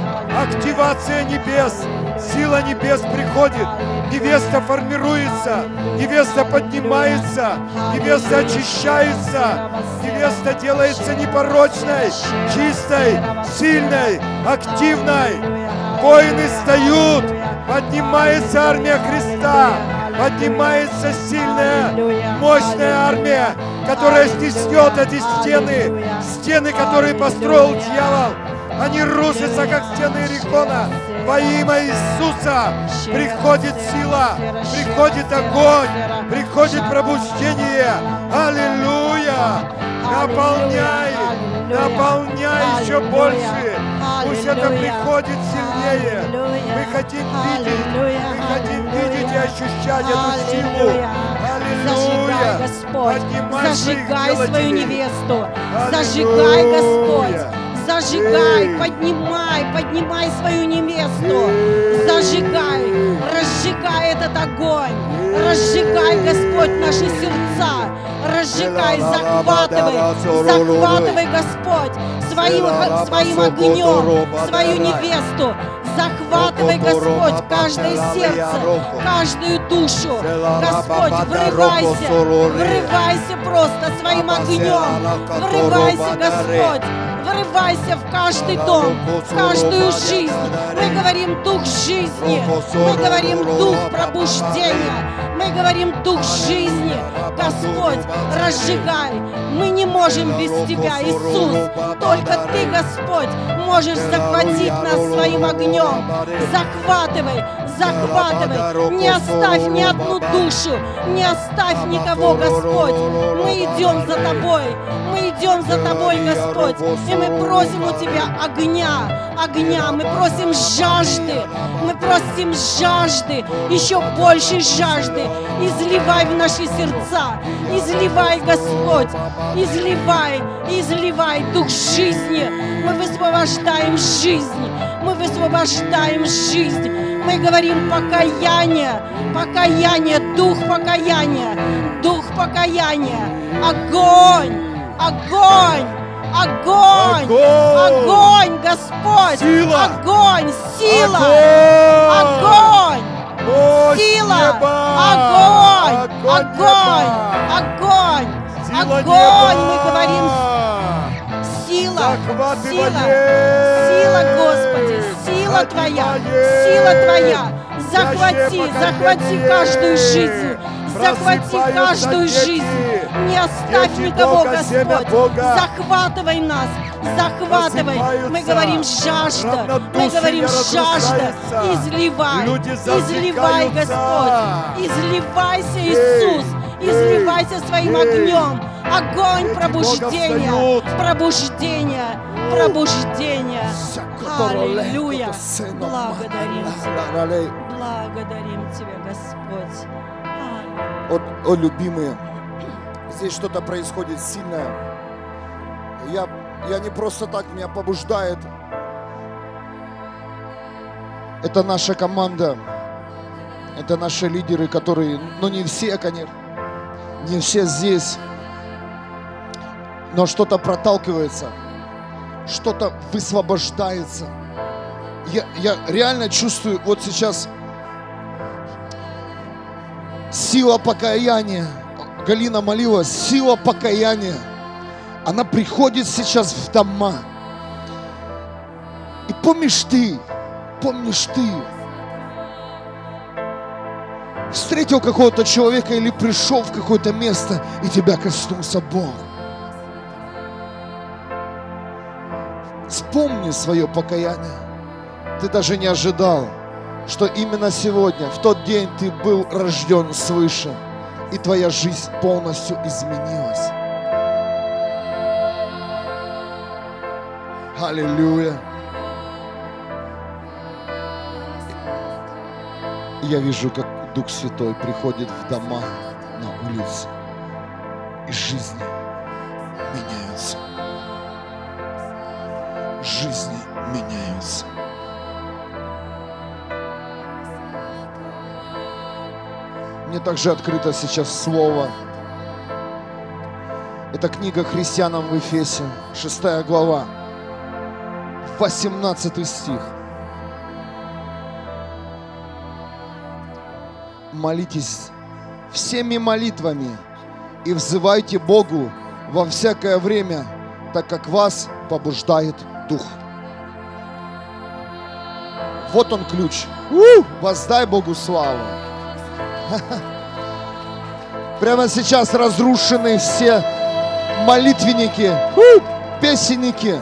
Активация небес, сила небес приходит, невеста формируется, невеста поднимается, невеста очищается, невеста делается непорочной, чистой, сильной, активной. Воины встают, поднимается армия Христа, поднимается сильная, мощная армия, которая снесет эти стены, стены, которые построил дьявол. Они рушатся, как стены Иерихона. Во имя Иисуса приходит сила, приходит огонь, приходит пробуждение. Аллилуйя! Наполняй, наполняй еще больше. Пусть это приходит сильнее. Мы хотим видеть, мы хотим видеть и ощущать эту силу.
Зажигай,
Аллилуйя!
Господь,
Поднимай своих
зажигай свою невесту, зажигай, Господь! Зажигай, поднимай, поднимай свою невесту, зажигай, разжигай этот огонь, разжигай, Господь, наши сердца, разжигай, захватывай, захватывай, Господь, своим, своим огнем, свою невесту, захватывай, Господь, каждое сердце, каждую душу, Господь, врывайся, врывайся просто своим огнем, врывайся, Господь, врывайся в каждый дом, в каждую жизнь. Мы говорим дух жизни, мы говорим дух пробуждения, мы говорим дух жизни. Господь, разжигай. Мы не можем без Тебя, Иисус. Только Ты, Господь, можешь захватить нас своим огнем. Захватывай, захватывай. Не оставь ни одну душу, не оставь никого, Господь. Мы идем за Тобой, мы идем за Тобой, Господь. И мы просим у Тебя огня, огня. Мы просим жажды, мы просим жажды, еще больше жажды. Изливай в наши сердца, изливай, Господь, изливай, изливай дух жизни. Мы высвобождаем жизнь, мы высвобождаем жизнь. Мы говорим покаяние, покаяние, дух покаяния, дух покаяния, огонь, огонь, огонь,
Огонь!
огонь, Господь,
Сила!
огонь, сила,
Огонь!
огонь, сила,
неба!
огонь, огонь, огонь, огонь,
неба!
мы говорим сила, сила, сила, Господи, сила Твоя, сила Твоя. Захвати, захвати каждую жизнь, захвати каждую жизнь. Не оставь никого, Господь. Захватывай нас, захватывай. Мы говорим жажда, мы говорим жажда. Изливай, изливай! Господь. Изливайся, Иисус. Изливайся своим огнем. Огонь пробуждения, пробуждения, пробуждения. Аллилуйя. Благодарим Тебя. Благодарим Тебя, Господь. Аллилуйя.
О, о, любимые, здесь что-то происходит сильное. Я, я не просто так, меня побуждает. Это наша команда. Это наши лидеры, которые, ну не все, конечно, не все здесь. Но что-то проталкивается, что-то высвобождается. Я, я реально чувствую вот сейчас сила покаяния. Галина молилась, сила покаяния. Она приходит сейчас в дома. И помнишь ты, помнишь ты, встретил какого-то человека или пришел в какое-то место, и тебя коснулся Бог. Вспомни свое покаяние. Ты даже не ожидал, что именно сегодня, в тот день ты был рожден свыше, и твоя жизнь полностью изменилась. Аллилуйя. Я вижу, как Дух Святой приходит в дома, на улицы, и жизни меняются. Жизни меняются. Мне также открыто сейчас слово. Это книга христианам в Эфесе, 6 глава, 18 стих. Молитесь всеми молитвами и взывайте Богу во всякое время, так как вас побуждает Дух. Вот он ключ. У! Воздай Богу славу. Прямо сейчас разрушены все молитвенники, у, песенники.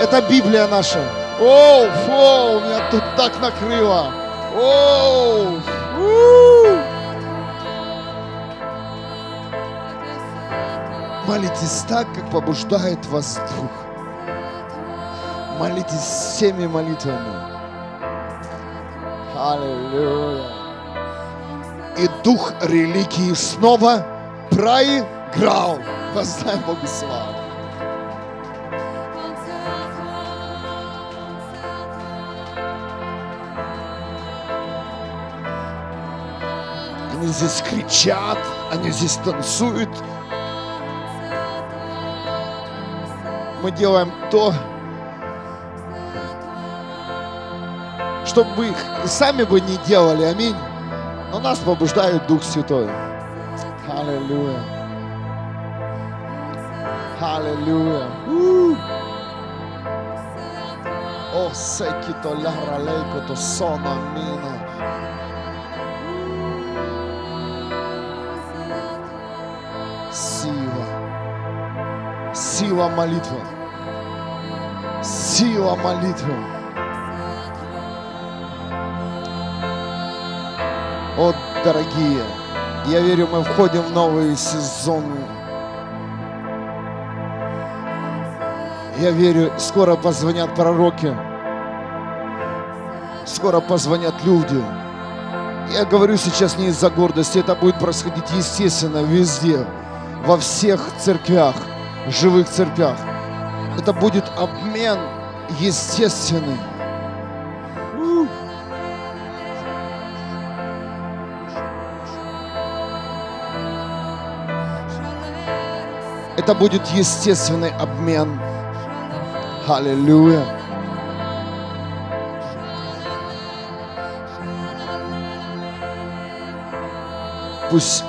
Это Библия наша. Оу, фу, меня тут так накрыло. Оу. Молитесь так, как побуждает вас Дух. Молитесь всеми молитвами. Аллилуйя. И дух религии снова проиграл. Воздай Богу славу. Они здесь кричат, они здесь танцуют. Мы делаем то, чтобы их сами бы не делали, аминь. Но нас побуждает Дух Святой. Аллилуйя. Аллилуйя. О, секи то ляра то сона мина. Сила молитвы. Сила молитвы. О, дорогие, я верю, мы входим в новые сезоны. Я верю, скоро позвонят пророки, скоро позвонят люди. Я говорю сейчас не из-за гордости, это будет происходить естественно везде, во всех церквях, живых церквях. Это будет обмен естественный. Это будет естественный обмен. Аллилуйя. Пусть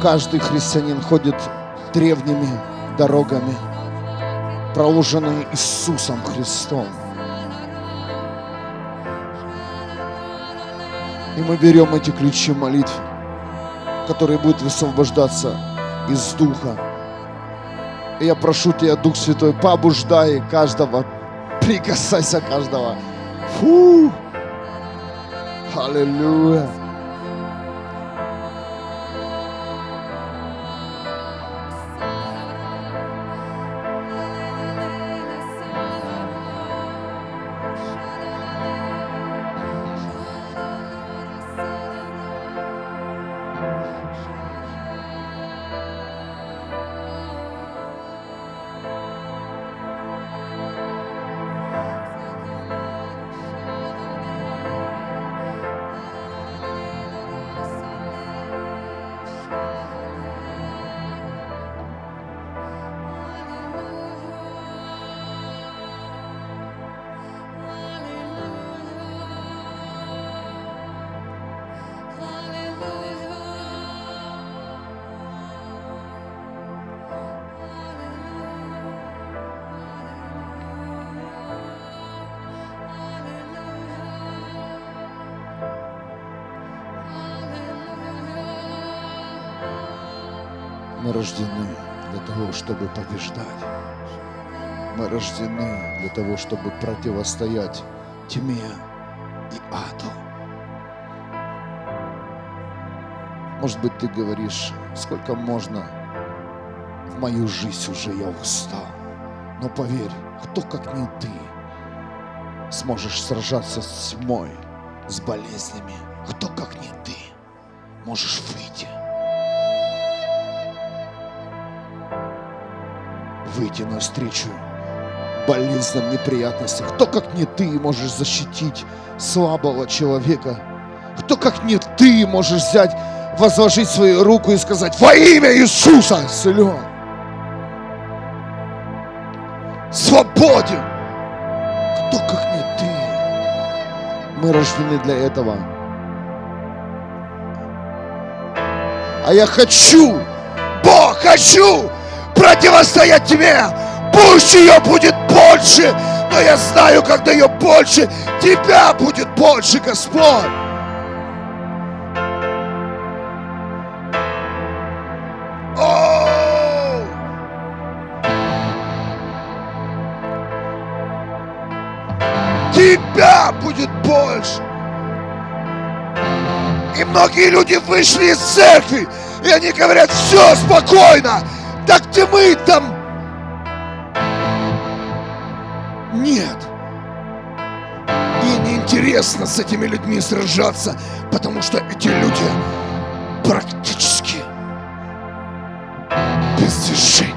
каждый христианин ходит древними дорогами, проложенные Иисусом Христом. И мы берем эти ключи молитв, которые будут высвобождаться из Духа. И я прошу Тебя, Дух Святой, побуждай каждого, прикасайся каждого. Фу! Аллилуйя! Рождены для того, чтобы побеждать. Мы рождены для того, чтобы противостоять тьме и аду. Может быть, ты говоришь, сколько можно в мою жизнь уже я устал. Но поверь, кто как не ты сможешь сражаться с тьмой, с болезнями, Кто, как не ты, можешь выйти? Выйти навстречу болезням, неприятностям. Кто, как не ты, можешь защитить слабого человека? Кто, как не ты, можешь взять, возложить свою руку и сказать, во имя Иисуса силен. Свободен. Кто, как не ты? Мы рождены для этого. А я хочу, Бог, хочу противостоять тебе. Пусть ее будет больше, но я знаю, когда ее больше, тебя будет больше, Господь. Тебя будет больше. И многие люди вышли из церкви, и они говорят, все спокойно, так где мы там? Нет. И неинтересно с этими людьми сражаться, потому что эти люди практически без движения.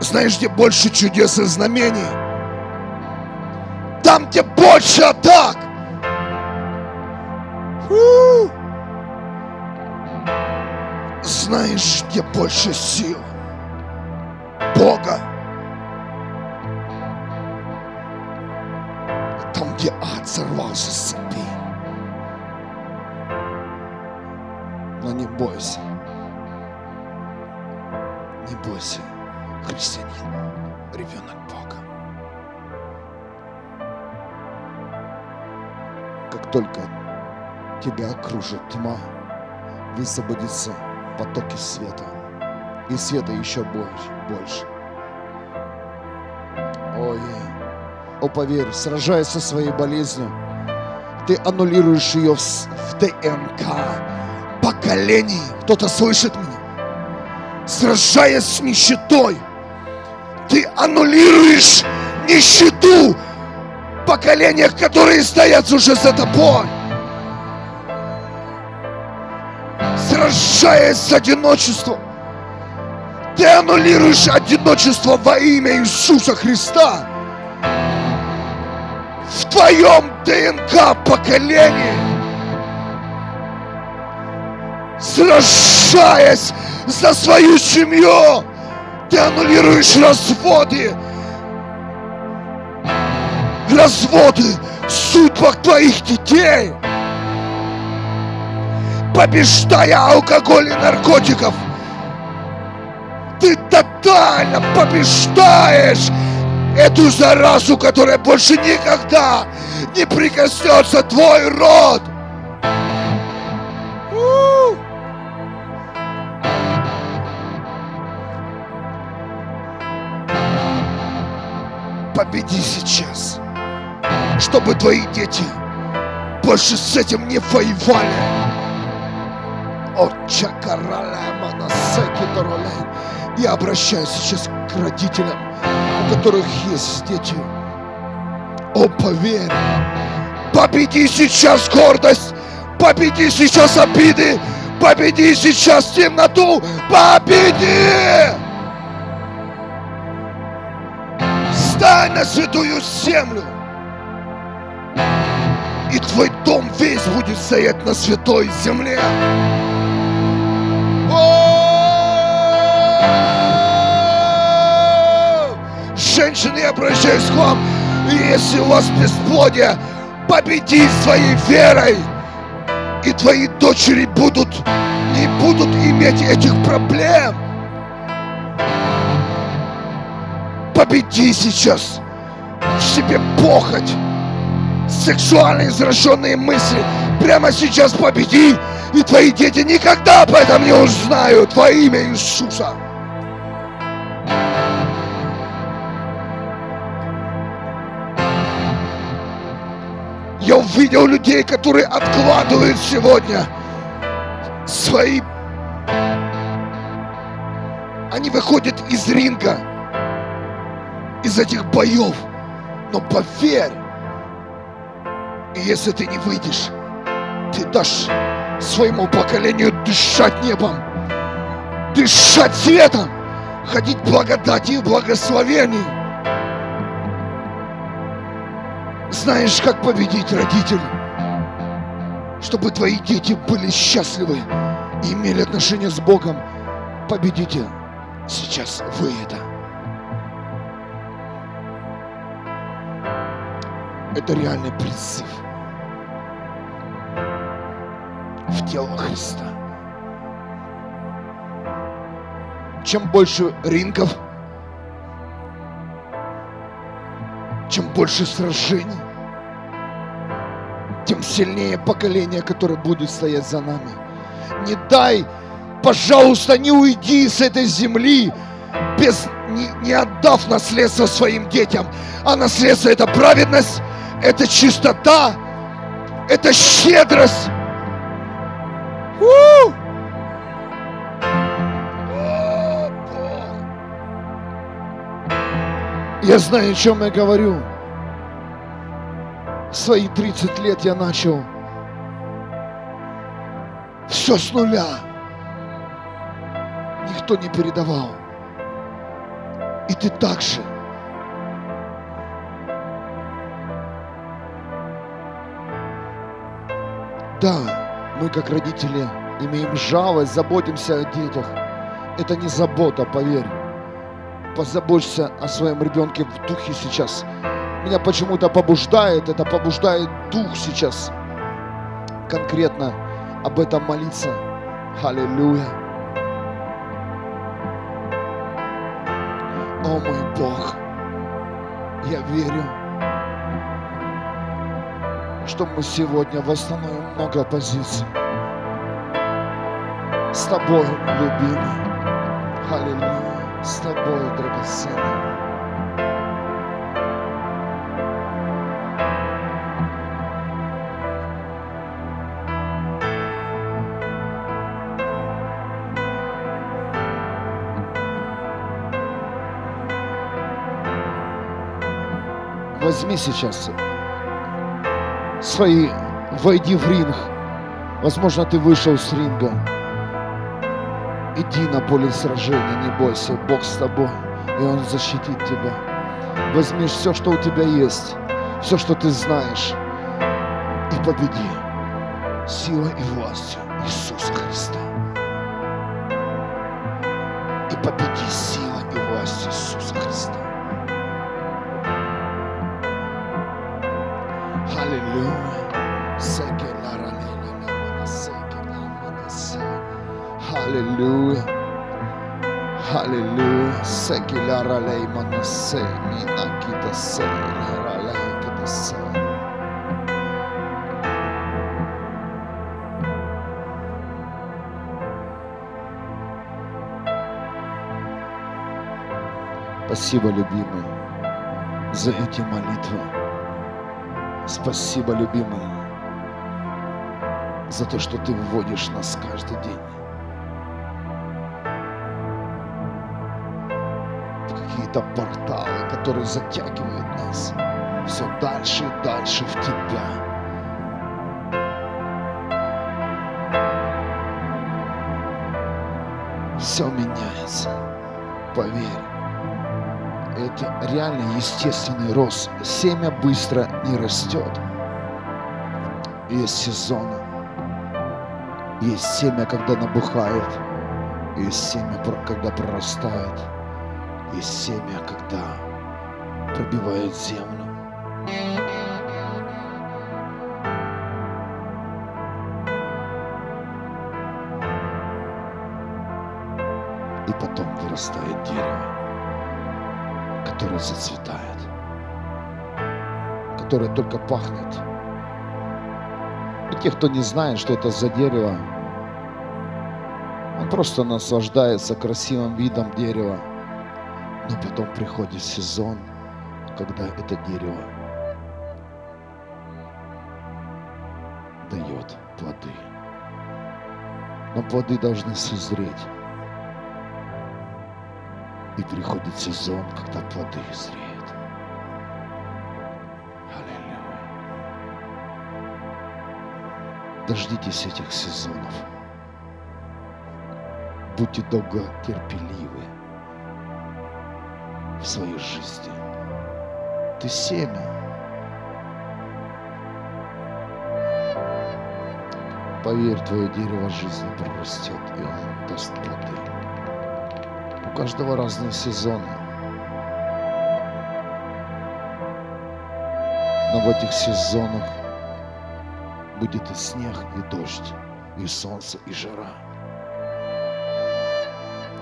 Знаешь, где больше чудес и знамений? Там, где больше атак. Фу. Знаешь, где больше сил? Бога. Там, где ад сорвался с цепи. Но не бойся. Не бойся, христианин, ребенок Бога. Как только тебя окружит тьма, высвободится потоки света. И света еще больше. больше. Ой, о, поверь, сражаясь со своей болезнью, ты аннулируешь ее в, в ДНК поколений. Кто-то слышит меня? Сражаясь с нищетой, ты аннулируешь нищету поколениях, которые стоят уже за тобой. Сражаясь с одиночеством, ты аннулируешь одиночество во имя Иисуса Христа в твоем ДНК поколении. Сражаясь за свою семью, ты аннулируешь разводы. Разводы в судьбах твоих детей. Побеждая алкоголь и наркотиков, ты тотально побеждаешь эту заразу, которая больше никогда не прикоснется твой род. Победи сейчас, чтобы твои дети больше с этим не воевали. Я обращаюсь сейчас к родителям, у которых есть дети. О, поверь, победи сейчас гордость, победи сейчас обиды, победи сейчас темноту, победи! Встань на святую землю, и твой дом весь будет стоять на святой земле. Женщины, я обращаюсь к вам. Если у вас бесплодие, победи своей верой. И твои дочери будут, не будут иметь этих проблем. Победи сейчас в себе похоть, сексуально извращенные мысли. Прямо сейчас победи, и твои дети никогда об этом не узнают во имя Иисуса. Я увидел людей, которые откладывают сегодня свои... Они выходят из ринга, из этих боев, Но поверь, если ты не выйдешь, ты дашь своему поколению дышать небом, дышать светом, ходить в благодати и благословении. Знаешь, как победить родителей? Чтобы твои дети были счастливы и имели отношения с Богом. Победите сейчас вы это. Это реальный призыв в тело Христа. Чем больше рингов, чем больше сражений, тем сильнее поколение, которое будет стоять за нами. Не дай, пожалуйста, не уйди с этой земли, без, не, не отдав наследство своим детям. А наследство это праведность, это чистота, это щедрость. Я знаю, о чем я говорю. Свои 30 лет я начал все с нуля. Никто не передавал. И ты так же. Да, мы как родители имеем жалость, заботимся о детях. Это не забота, поверь. Позаботься о своем ребенке в духе сейчас. Меня почему-то побуждает, это побуждает дух сейчас. Конкретно об этом молиться. Аллилуйя. О мой Бог, я верю, что мы сегодня восстановим много позиций. С тобой, любимый. Аллилуйя. С тобой, драгоценный. Возьми сейчас свои, войди в ринг. Возможно, ты вышел с ринга. Иди на поле сражения, не бойся, Бог с тобой, и Он защитит тебя. Возьми все, что у тебя есть, все, что ты знаешь, и победи силой и властью Иисуса Христа. И победи силой и властью Иисуса Христа. Аллилуйя. Секе Аллилуйя. Ми на кита се ла ра ле кита се. Спасибо, любимый, за эти молитвы. Спасибо, любимый, за то, что ты вводишь нас каждый день в какие-то порталы, которые затягивают нас все дальше и дальше в тебя. Все меняется, поверь. Это реально естественный рост. Семя быстро не растет. Есть сезоны. Есть семя, когда набухает. Есть семя, когда прорастает. Есть семя, когда пробивает землю. И потом вырастает дерево которое зацветает, которое только пахнет. И те, кто не знает, что это за дерево, он просто наслаждается красивым видом дерева. Но потом приходит сезон, когда это дерево дает плоды. Но плоды должны созреть. И приходит сезон, когда плоды зреют. Аллилуйя. Дождитесь этих сезонов. Будьте долго терпеливы в своей жизни. Ты семя. Поверь, твое дерево жизни прорастет, и он даст плоды. У каждого разные сезоны. Но в этих сезонах будет и снег, и дождь, и солнце, и жара.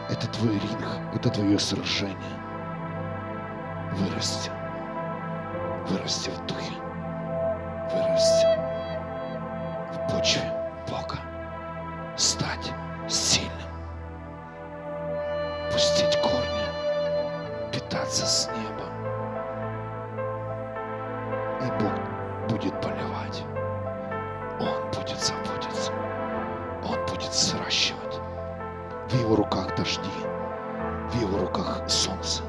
Это твой ринг, это твое сражение. Вырасти. Вырасти в духе. Вырасти в почве Бога. Стать сильным. Пустить корни. Питаться с неба. И Бог будет поливать. Он будет заботиться. Он будет сращивать. В его руках дожди. В его руках солнце.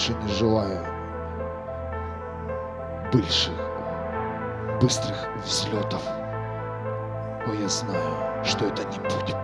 Больше не желаю больших, быстрых взлетов. О, я знаю, что это не путь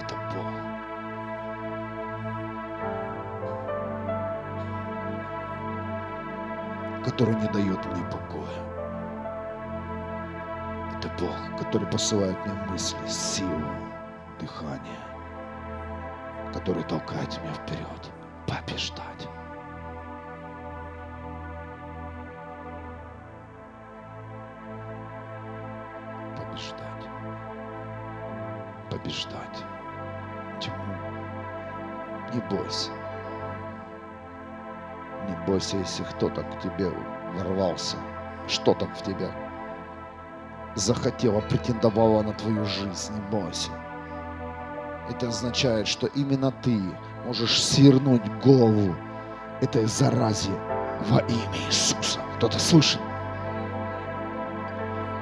Это Бог. который не дает мне покоя. Это Бог, который посылает мне мысли, силу, дыхание, который толкает меня вперед, побеждать. Побеждать. Побеждать. Не бойся. Не бойся, если кто-то к тебе ворвался, что-то в тебя захотела, претендовала на твою жизнь. Не бойся. Это означает, что именно ты можешь свернуть голову этой заразе во имя Иисуса. Кто-то слышит?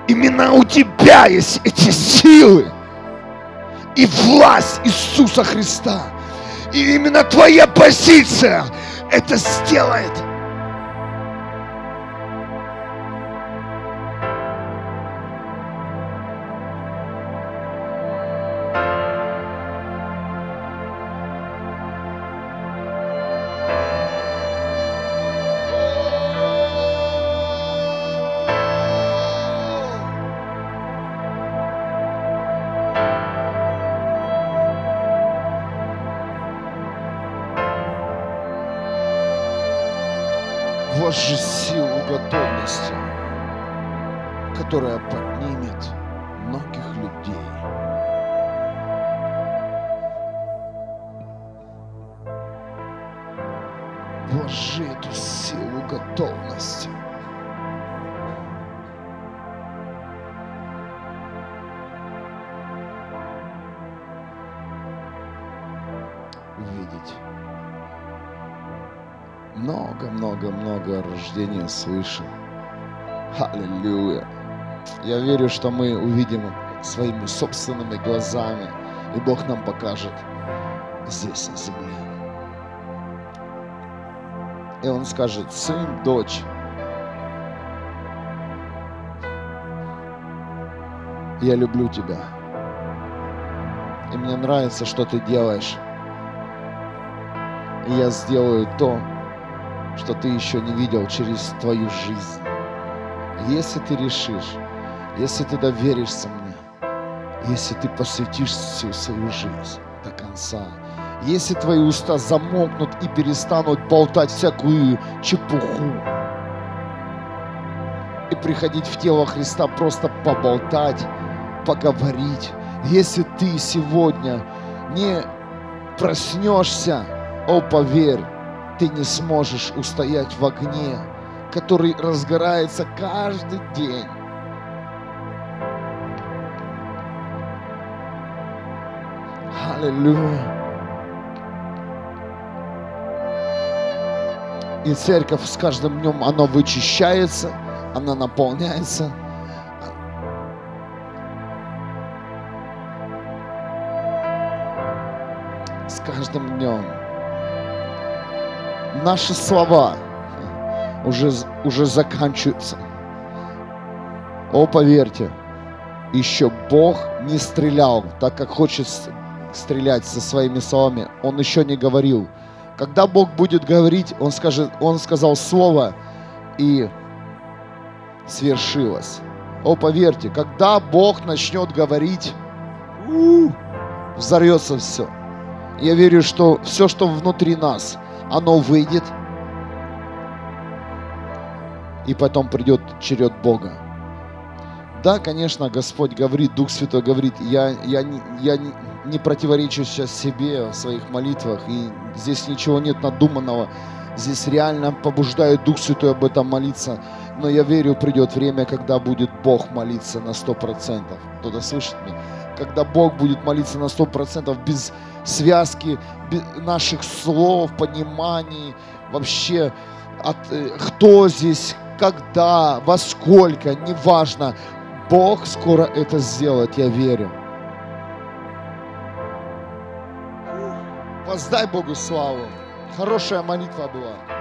Именно у тебя есть эти силы и власть Иисуса Христа. И именно твоя позиция это сделает. Свыше. Аллилуйя. Я верю, что мы увидим своими собственными глазами, и Бог нам покажет здесь, на земле. И Он скажет, сын, дочь, я люблю тебя. И мне нравится, что ты делаешь. И я сделаю то, что ты еще не видел через твою жизнь. Если ты решишь, если ты доверишься мне, если ты посвятишь всю свою жизнь до конца, если твои уста замолкнут и перестанут болтать всякую чепуху, и приходить в тело Христа просто поболтать, поговорить. Если ты сегодня не проснешься, о, поверь, ты не сможешь устоять в огне, который разгорается каждый день. Аллилуйя. И церковь с каждым днем, она вычищается, она наполняется. С каждым днем. Наши слова уже, уже заканчиваются. О, поверьте, еще Бог не стрелял так, как хочет стрелять со своими словами. Он еще не говорил. Когда Бог будет говорить, Он, скажет, он сказал слово, и свершилось. О, поверьте, когда Бог начнет говорить, взорвется все. Я верю, что все, что внутри нас, оно выйдет, и потом придет черед Бога. Да, конечно, Господь говорит, Дух Святой говорит, я, я, я не, противоречу сейчас себе в своих молитвах, и здесь ничего нет надуманного, здесь реально побуждает Дух Святой об этом молиться, но я верю, придет время, когда будет Бог молиться на сто процентов. Кто-то слышит меня? Когда Бог будет молиться на сто процентов без связки наших слов, пониманий, вообще, от, э, кто здесь, когда, во сколько, неважно. Бог скоро это сделает, я верю. Воздай Богу славу. Хорошая молитва была.